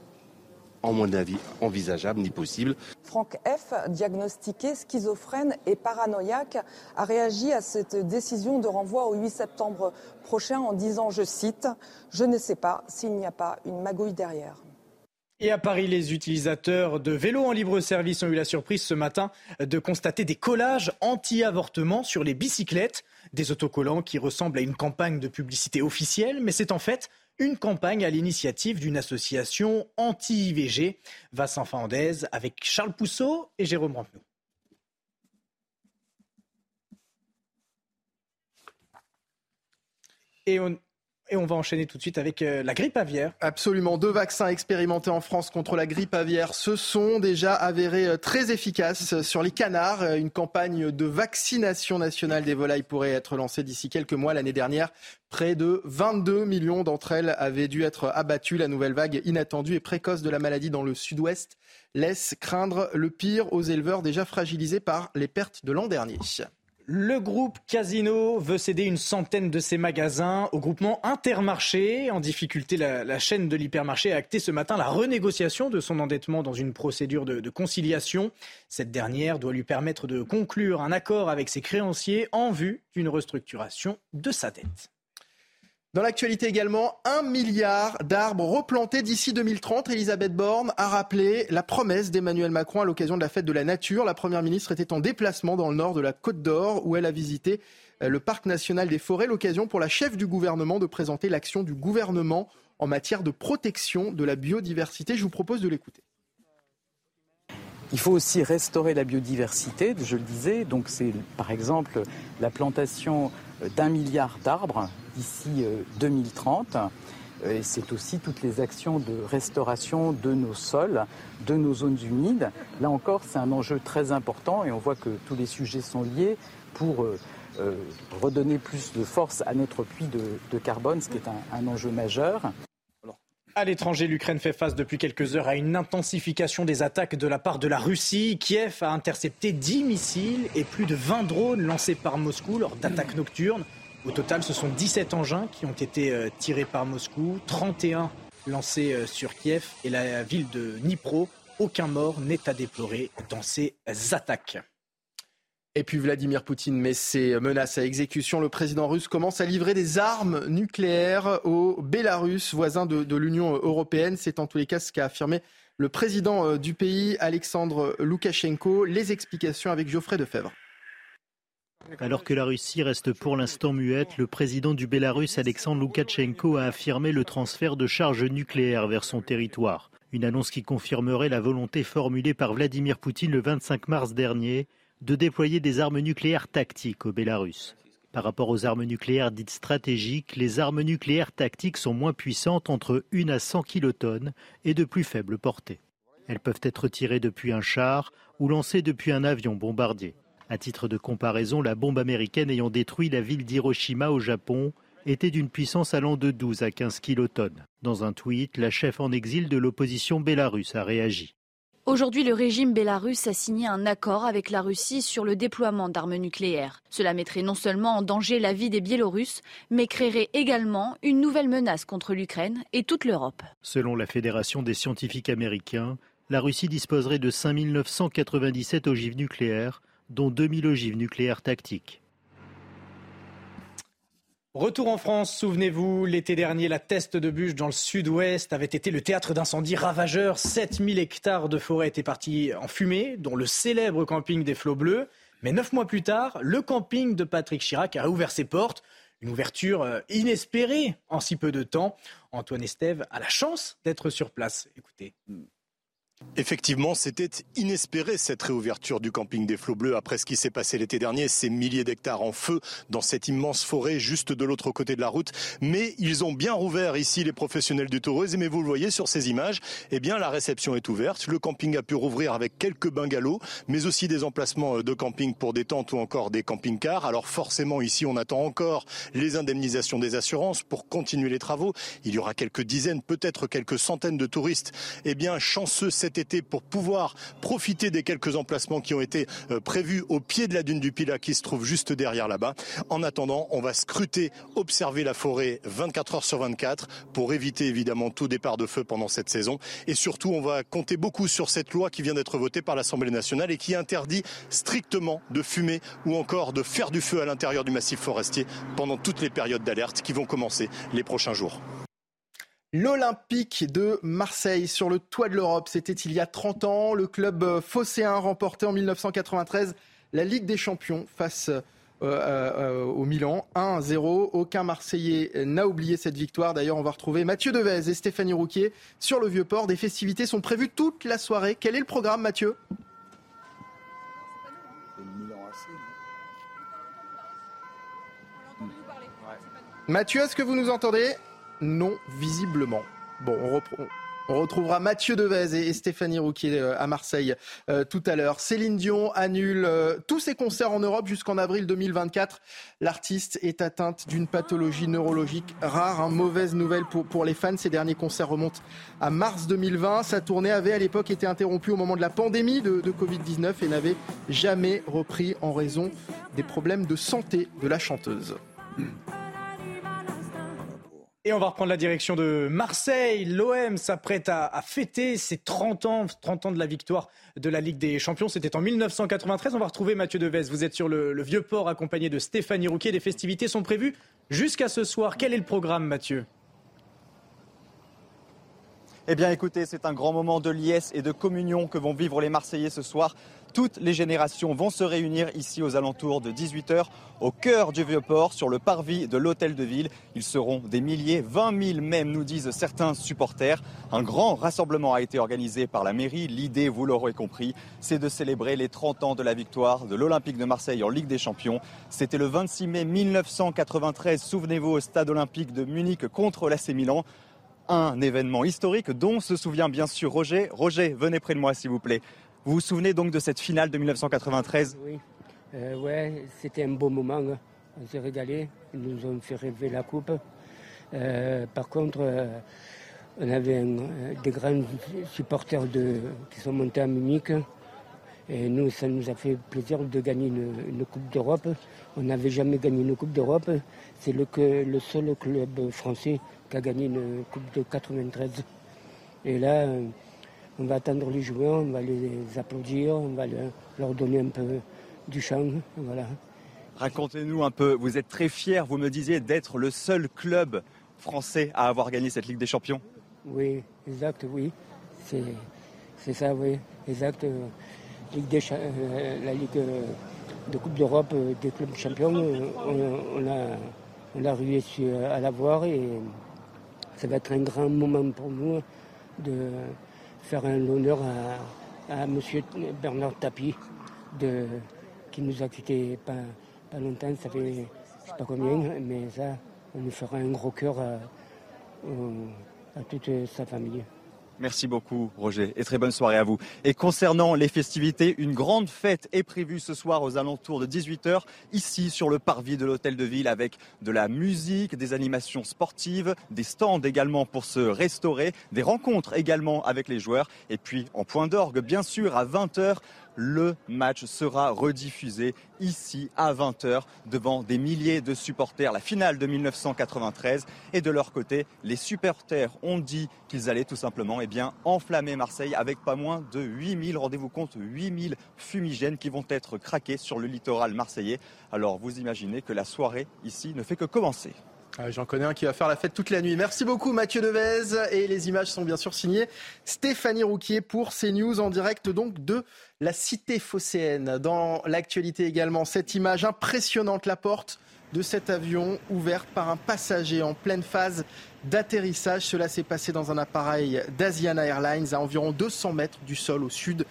en mon avis, envisageable ni possible. Franck F., diagnostiqué schizophrène et paranoïaque, a réagi à cette décision de renvoi au 8 septembre prochain en disant, je cite, Je ne sais pas s'il n'y a pas une magouille derrière. Et à Paris, les utilisateurs de vélos en libre service ont eu la surprise ce matin de constater des collages anti-avortement sur les bicyclettes, des autocollants qui ressemblent à une campagne de publicité officielle, mais c'est en fait une campagne à l'initiative d'une association anti-IVG. Vincent Fandez avec Charles Pousseau et Jérôme Rampenou. Et on, et on va enchaîner tout de suite avec euh, la grippe aviaire. Absolument. Deux vaccins expérimentés en France contre la grippe aviaire se sont déjà avérés euh, très efficaces sur les canards. Euh, une campagne de vaccination nationale des volailles pourrait être lancée d'ici quelques mois. L'année dernière, près de 22 millions d'entre elles avaient dû être abattues. La nouvelle vague inattendue et précoce de la maladie dans le sud-ouest laisse craindre le pire aux éleveurs déjà fragilisés par les pertes de l'an dernier. Le groupe Casino veut céder une centaine de ses magasins au groupement Intermarché. En difficulté, la, chaîne de l'hypermarché a acté ce matin la renégociation de son endettement dans une procédure de, conciliation. Cette dernière doit lui permettre de conclure un accord avec ses créanciers en vue d'une restructuration de sa dette. Dans l'actualité également, un milliard d'arbres replantés d'ici 2030. Elisabeth Borne a rappelé la promesse d'Emmanuel Macron à l'occasion de la fête de la nature. La première ministre était en déplacement dans le nord de la Côte d'Or où elle a visité euh, le parc national des forêts. L'occasion pour la chef du gouvernement de présenter l'action du gouvernement en matière de protection de la biodiversité. Je vous propose de l'écouter. Il faut aussi restaurer la biodiversité, je le disais. Donc c'est par exemple la plantation d'un milliard d'arbres d'ici 2030. Euh, euh, et c'est aussi toutes les actions de restauration de nos sols, de nos zones humides. Là encore, c'est un enjeu très important et on voit que tous les sujets sont liés pour euh, redonner plus de force à notre puits de, carbone, ce qui est un, enjeu majeur. À l'étranger, l'Ukraine fait face depuis quelques heures à une intensification des attaques de la part de la Russie. Kiev a intercepté 10 missiles et plus de 20 drones lancés par Moscou lors d'attaques nocturnes. Au total, ce sont 17 engins qui ont été euh, tirés par Moscou, 31 lancés euh, sur Kiev et la ville de Dnipro. Aucun mort n'est à déplorer dans ces attaques. Et puis Vladimir Poutine met ses menaces à exécution. Le président russe commence à livrer des armes nucléaires au Bélarus, voisin de, de l'Union européenne. C'est en tous les cas ce qu'a affirmé le président euh, du pays, Alexandre Loukachenko. Les explications avec Geoffrey Defebvre. Alors que la Russie reste pour l'instant muette, le président du Bélarus, Alexandre Loukachenko, a affirmé le transfert de charges nucléaires vers son territoire. Une annonce qui confirmerait la volonté formulée par Vladimir Poutine le 25 mars dernier de déployer des armes nucléaires tactiques au Bélarus. Par rapport aux armes nucléaires dites stratégiques, les armes nucléaires tactiques sont moins puissantes entre 1 à 100 kilotonnes et de plus faible portée. Elles peuvent être tirées depuis un char ou lancées depuis un avion bombardier. À titre de comparaison, la bombe américaine ayant détruit la ville d'Hiroshima au Japon était d'une puissance allant de 12 à 15 kilotonnes. Dans un tweet, la chef en exil de l'opposition bélarusse a réagi. Aujourd'hui, le régime bélarusse a signé un accord avec la Russie sur le déploiement d'armes nucléaires. Cela mettrait non seulement en danger la vie des Biélorusses, mais créerait également une nouvelle menace contre l'Ukraine et toute l'Europe. Selon la Fédération des scientifiques américains, la Russie disposerait de 5997 ogives nucléaires, dont 2000 ogives nucléaires tactiques. Retour en France, souvenez-vous, l'été dernier, la Teste de Bûche dans le sud-ouest avait été le théâtre d'incendies ravageurs. 7000 hectares de forêt étaient partis en fumée, dont le célèbre camping des Flots Bleus. Mais neuf mois plus tard, le camping de Patrick Chirac a ouvert ses portes. Une ouverture euh, inespérée en si peu de temps. Antoine Estève a la chance d'être sur place. Écoutez. Effectivement, c'était inespéré cette réouverture du camping des Flots Bleus après ce qui s'est passé l'été dernier, ces milliers d'hectares en feu dans cette immense forêt juste de l'autre côté de la route. Mais ils ont bien rouvert ici les professionnels du tourisme et vous le voyez sur ces images, eh bien la réception est ouverte. Le camping a pu rouvrir avec quelques bungalows, mais aussi des emplacements de camping pour des tentes ou encore des camping-cars. Alors forcément ici, on attend encore les indemnisations des assurances pour continuer les travaux. Il y aura quelques dizaines, peut-être quelques centaines de touristes. Eh bien chanceux été pour pouvoir profiter des quelques emplacements qui ont été euh, prévus au pied de la dune du Pilat qui se trouve juste derrière là-bas. En attendant, on va scruter, observer la forêt 24 heures sur 24 pour éviter évidemment tout départ de feu pendant cette saison. Et surtout, on va compter beaucoup sur cette loi qui vient d'être votée par l'Assemblée nationale et qui interdit strictement de fumer ou encore de faire du feu à l'intérieur du massif forestier pendant toutes les périodes d'alerte qui vont commencer les prochains jours. L'Olympique de Marseille sur le toit de l'Europe, c'était il y a 30 ans. Le club phocéen remportait en 1993 la Ligue des Champions face euh, euh, au Milan, 1-0. Aucun Marseillais n'a oublié cette victoire. D'ailleurs, on va retrouver Mathieu Devez et Stéphanie Rouquier sur le Vieux-Port. Des festivités sont prévues toute la soirée. Quel est le programme, Mathieu? Mathieu, est-ce que vous nous entendez? Non, visiblement. Bon, on, retrouvera Mathieu Devez et, Stéphanie Rouquier euh, à Marseille euh, tout à l'heure. Céline Dion annule euh, tous ses concerts en Europe jusqu'en avril 2024. L'artiste est atteinte d'une pathologie neurologique rare. Hein. Mauvaise nouvelle pour, les fans. Ses derniers concerts remontent à mars 2020. Sa tournée avait à l'époque été interrompue au moment de la pandémie de Covid-19 et n'avait jamais repris en raison des problèmes de santé de la chanteuse. Et on va reprendre la direction de Marseille. L'OM s'apprête à, fêter ses 30 ans, 30 ans de la victoire de la Ligue des Champions. C'était en 1993. On va retrouver Mathieu Devez. Vous êtes sur le, le vieux port accompagné de Stéphanie Rouquier. Les festivités sont prévues jusqu'à ce soir. Quel est le programme, Mathieu? Eh bien écoutez, c'est un grand moment de liesse et de communion que vont vivre les Marseillais ce soir. Toutes les générations vont se réunir ici aux alentours de 18h au cœur du Vieux-Port sur le parvis de l'Hôtel de Ville. Ils seront des milliers, 20 000 même nous disent certains supporters. Un grand rassemblement a été organisé par la mairie. L'idée, vous l'aurez compris, c'est de célébrer les 30 ans de la victoire de l'Olympique de Marseille en Ligue des Champions. C'était le 26 mai 1993, souvenez-vous, au stade olympique de Munich contre l'AC Milan un événement historique dont se souvient bien sûr Roger. Roger, venez près de moi s'il vous plaît. Vous vous souvenez donc de cette finale de 1993 Oui, euh, ouais, c'était un beau moment. Hein. On s'est régalé, ils nous ont fait rêver la coupe. Euh, par contre, euh, on avait des grands supporters qui sont montés à Munich. Et nous, ça nous a fait plaisir de gagner une, Coupe d'Europe. On n'avait jamais gagné une Coupe d'Europe. C'est le, le seul club français qui a gagné une Coupe de 93. Et là, on va attendre les joueurs, on va les applaudir, on va leur donner un peu du chant. Voilà. Racontez-nous un peu, vous êtes très fier, vous me disiez, d'être le seul club français à avoir gagné cette Ligue des Champions Oui, exact, oui. C'est ça, oui, exact. Ligue des, euh, la Ligue de Coupe d'Europe des clubs champions, on, a, on a réussi à l'avoir et ça va être un grand moment pour nous de faire un honneur à, à M. Bernard Tapie, de, qui nous a quittés pas, longtemps, ça fait je ne sais pas combien, mais ça, on lui fera un gros cœur à toute sa famille. Merci beaucoup, Roger, et très bonne soirée à vous. Et concernant les festivités, une grande fête est prévue ce soir aux alentours de 18h, ici sur le parvis de l'Hôtel de Ville, avec de la musique, des animations sportives, des stands également pour se restaurer, des rencontres également avec les joueurs, et puis en point d'orgue, bien sûr, à 20h, le match sera rediffusé ici à 20h devant des milliers de supporters. La finale de 1993 et de leur côté, les supporters ont dit qu'ils allaient tout simplement eh enflammer Marseille avec pas moins de 8000, rendez-vous compte, 8000 fumigènes qui vont être craqués sur le littoral marseillais. Alors vous imaginez que la soirée ici ne fait que commencer. Ah, j'en connais un qui va faire la fête toute la nuit. Merci beaucoup Mathieu Devez. Et les images sont bien sûr signées Stéphanie Rouquier pour CNews en direct donc de la cité phocéenne. Dans l'actualité également, cette image impressionnante, la porte de cet avion ouverte par un passager en pleine phase d'atterrissage. Cela s'est passé dans un appareil d'Asiana Airlines à environ 200 mètres du sol au sud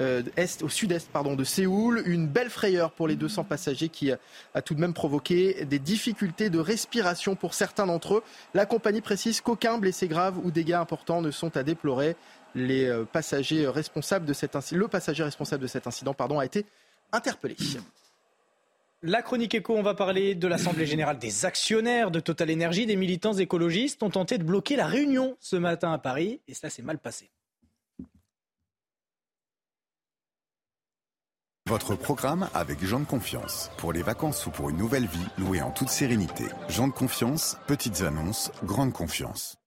euh, est, au sud-est pardon, de Séoul. Une belle frayeur pour les 200 passagers qui a tout de même provoqué des difficultés de respiration pour certains d'entre eux. La compagnie précise qu'aucun blessé grave ou dégâts importants ne sont à déplorer. Les euh, passagers responsables de cet le passager responsable de cet incident pardon, a été interpellé. La chronique éco, on va parler de l'Assemblée générale des actionnaires de Total Energy. Des militants écologistes ont tenté de bloquer la réunion ce matin à Paris et cela s'est mal passé. Votre programme avec Jean de Confiance. Pour les vacances ou pour une nouvelle vie, louée en toute sérénité. Jean de Confiance, petites annonces, grande confiance.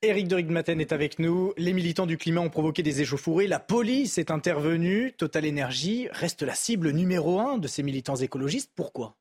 Éric de Rigmaten est avec nous. Les militants du climat ont provoqué des échauffourées. La police est intervenue. Total Energy reste la cible numéro un de ces militants écologistes. Pourquoi?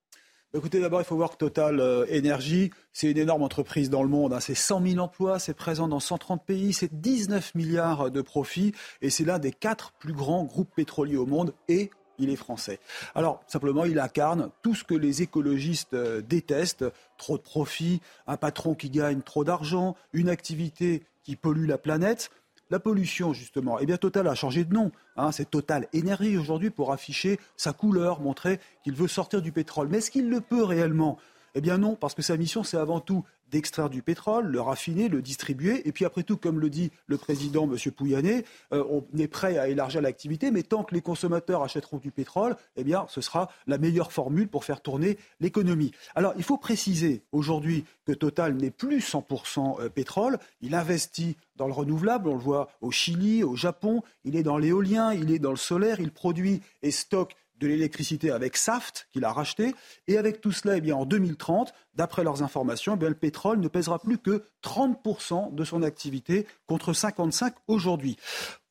Écoutez, d'abord, il faut voir que Total euh, Energy, c'est une énorme entreprise dans le monde. Hein. C'est 100 000 emplois, c'est présent dans 130 pays, c'est 19 milliards de profits et c'est l'un des quatre plus grands groupes pétroliers au monde et il est français. Alors, simplement, il incarne tout ce que les écologistes euh, détestent. Trop de profit, un patron qui gagne trop d'argent, une activité qui pollue la planète. La pollution, justement, eh bien, Total a changé de nom. Hein. c'est Total Énergie aujourd'hui pour afficher sa couleur, montrer qu'il veut sortir du pétrole. Mais est-ce qu'il le peut réellement? Eh bien non, parce que sa mission, c'est avant tout d'extraire du pétrole, le raffiner, le distribuer. Et puis après tout, comme le dit le président, M. Pouyanné, euh, on est prêt à élargir l'activité, mais tant que les consommateurs achèteront du pétrole, eh bien, ce sera la meilleure formule pour faire tourner l'économie. Alors, il faut préciser aujourd'hui que Total n'est plus 100% euh, pétrole. Il investit dans le renouvelable, on le voit au Chili, au Japon, il est dans l'éolien, il est dans le solaire, il produit et stocke de l'électricité avec Saft, qu'il a racheté. Et avec tout cela, eh bien, en 2030, d'après leurs informations, eh le pétrole ne pèsera plus que 30% de son activité contre 55% aujourd'hui.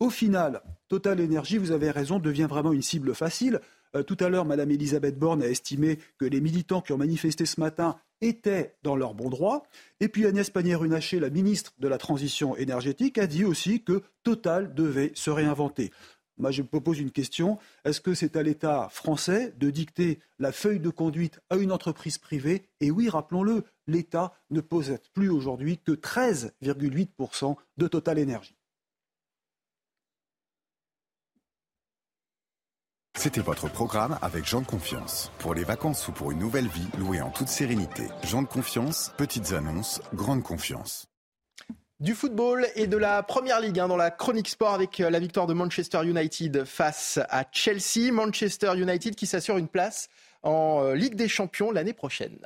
Au final, Total Energy, vous avez raison, devient vraiment une cible facile. Euh, tout à l'heure, Mme Elisabeth Borne a estimé que les militants qui ont manifesté ce matin étaient dans leur bon droit. Et puis Agnès Pannier-Runacher, la ministre de la Transition énergétique, a dit aussi que Total devait se réinventer. Moi, je me pose une question. Est-ce que c'est à l'État français de dicter la feuille de conduite à une entreprise privée? Et oui, rappelons-le, l'État ne possède plus aujourd'hui que 13,8% de Total Énergie. C'était votre programme avec Jean de Confiance. Pour les vacances ou pour une nouvelle vie, louée en toute sérénité. Jean de Confiance, petites annonces, grande confiance. Du football et de la Première Ligue hein, dans la chronique sport avec euh, la victoire de Manchester United face à Chelsea. Manchester United qui s'assure une place en euh, Ligue des Champions l'année prochaine.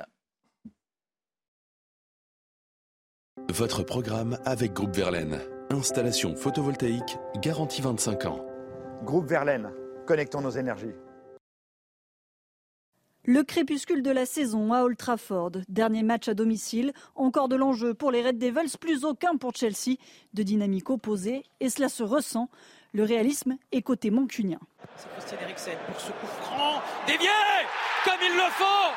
Votre programme avec Groupe Verlaine. Installation photovoltaïque garantie 25 ans. Groupe Verlaine Connectons nos énergies. Le crépuscule de la saison à Old Trafford. Dernier match à domicile. Encore de l'enjeu pour les Red Devils, plus aucun pour Chelsea. De dynamique opposée. Et cela se ressent. Le réalisme est côté mancunien. C'est Christian Eriksen pour ce coup franc. Dévié Comme il le faut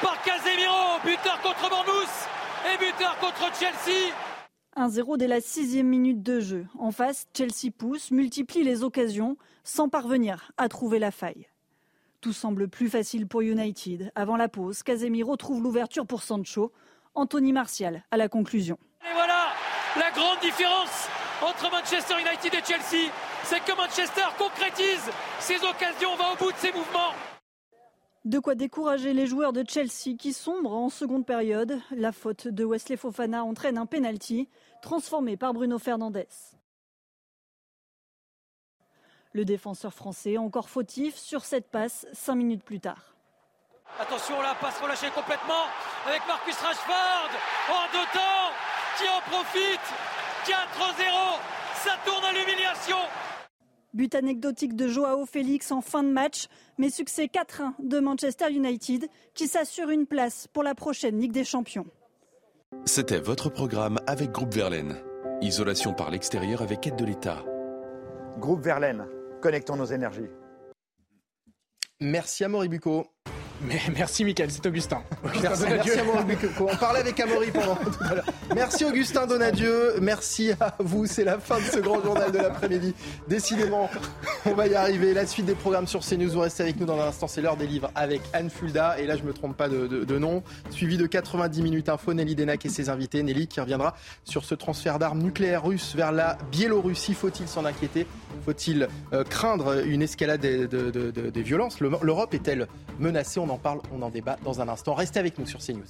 Par Casemiro. Buteur contre Bournemouth. Et buteur contre Chelsea. 1-0 dès la sixième minute de jeu. En face, Chelsea pousse, multiplie les occasions, sans parvenir à trouver la faille. Tout semble plus facile pour United. Avant la pause, Casemiro trouve l'ouverture pour Sancho. Anthony Martial à la conclusion. Et voilà la grande différence entre Manchester United et Chelsea. C'est que Manchester concrétise ses occasions, va au bout de ses mouvements. De quoi décourager les joueurs de Chelsea qui sombrent en seconde période. La faute de Wesley Fofana entraîne un penalty transformé par Bruno Fernandes. Le défenseur français encore fautif sur cette passe cinq minutes plus tard. Attention, la passe relâchée complètement avec Marcus Rashford en deux temps qui en profite? 4-0, ça tourne à l'humiliation. But anecdotique de Joao Félix en fin de match, mais succès 4-1 de Manchester United qui s'assure une place pour la prochaine Ligue des Champions. C'était votre programme avec Groupe Verlaine. Isolation par l'extérieur avec aide de l'État. Groupe Verlaine, connectons nos énergies. Merci à Moribuco. Mais merci Mickaël, c'est Augustin. merci, à On parlait avec Amaury pendant tout à l'heure. Merci Augustin Donadieu, merci à vous. C'est la fin de ce grand journal de l'après-midi. Décidément, on va y arriver. La suite des programmes sur CNews, vous restez avec nous dans un instant. C'est l'heure des livres avec Anne Fulda. Et là, je me trompe pas de, nom. Suivi de 90 minutes info, Nelly Denac et ses invités. Nelly qui reviendra sur ce transfert d'armes nucléaires russes vers la Biélorussie. Faut-il s'en inquiéter? Faut-il euh, craindre une escalade des, de, violences? L'Europe est-elle menacée? On en parle, on en débat dans un instant. Restez avec nous sur CNews.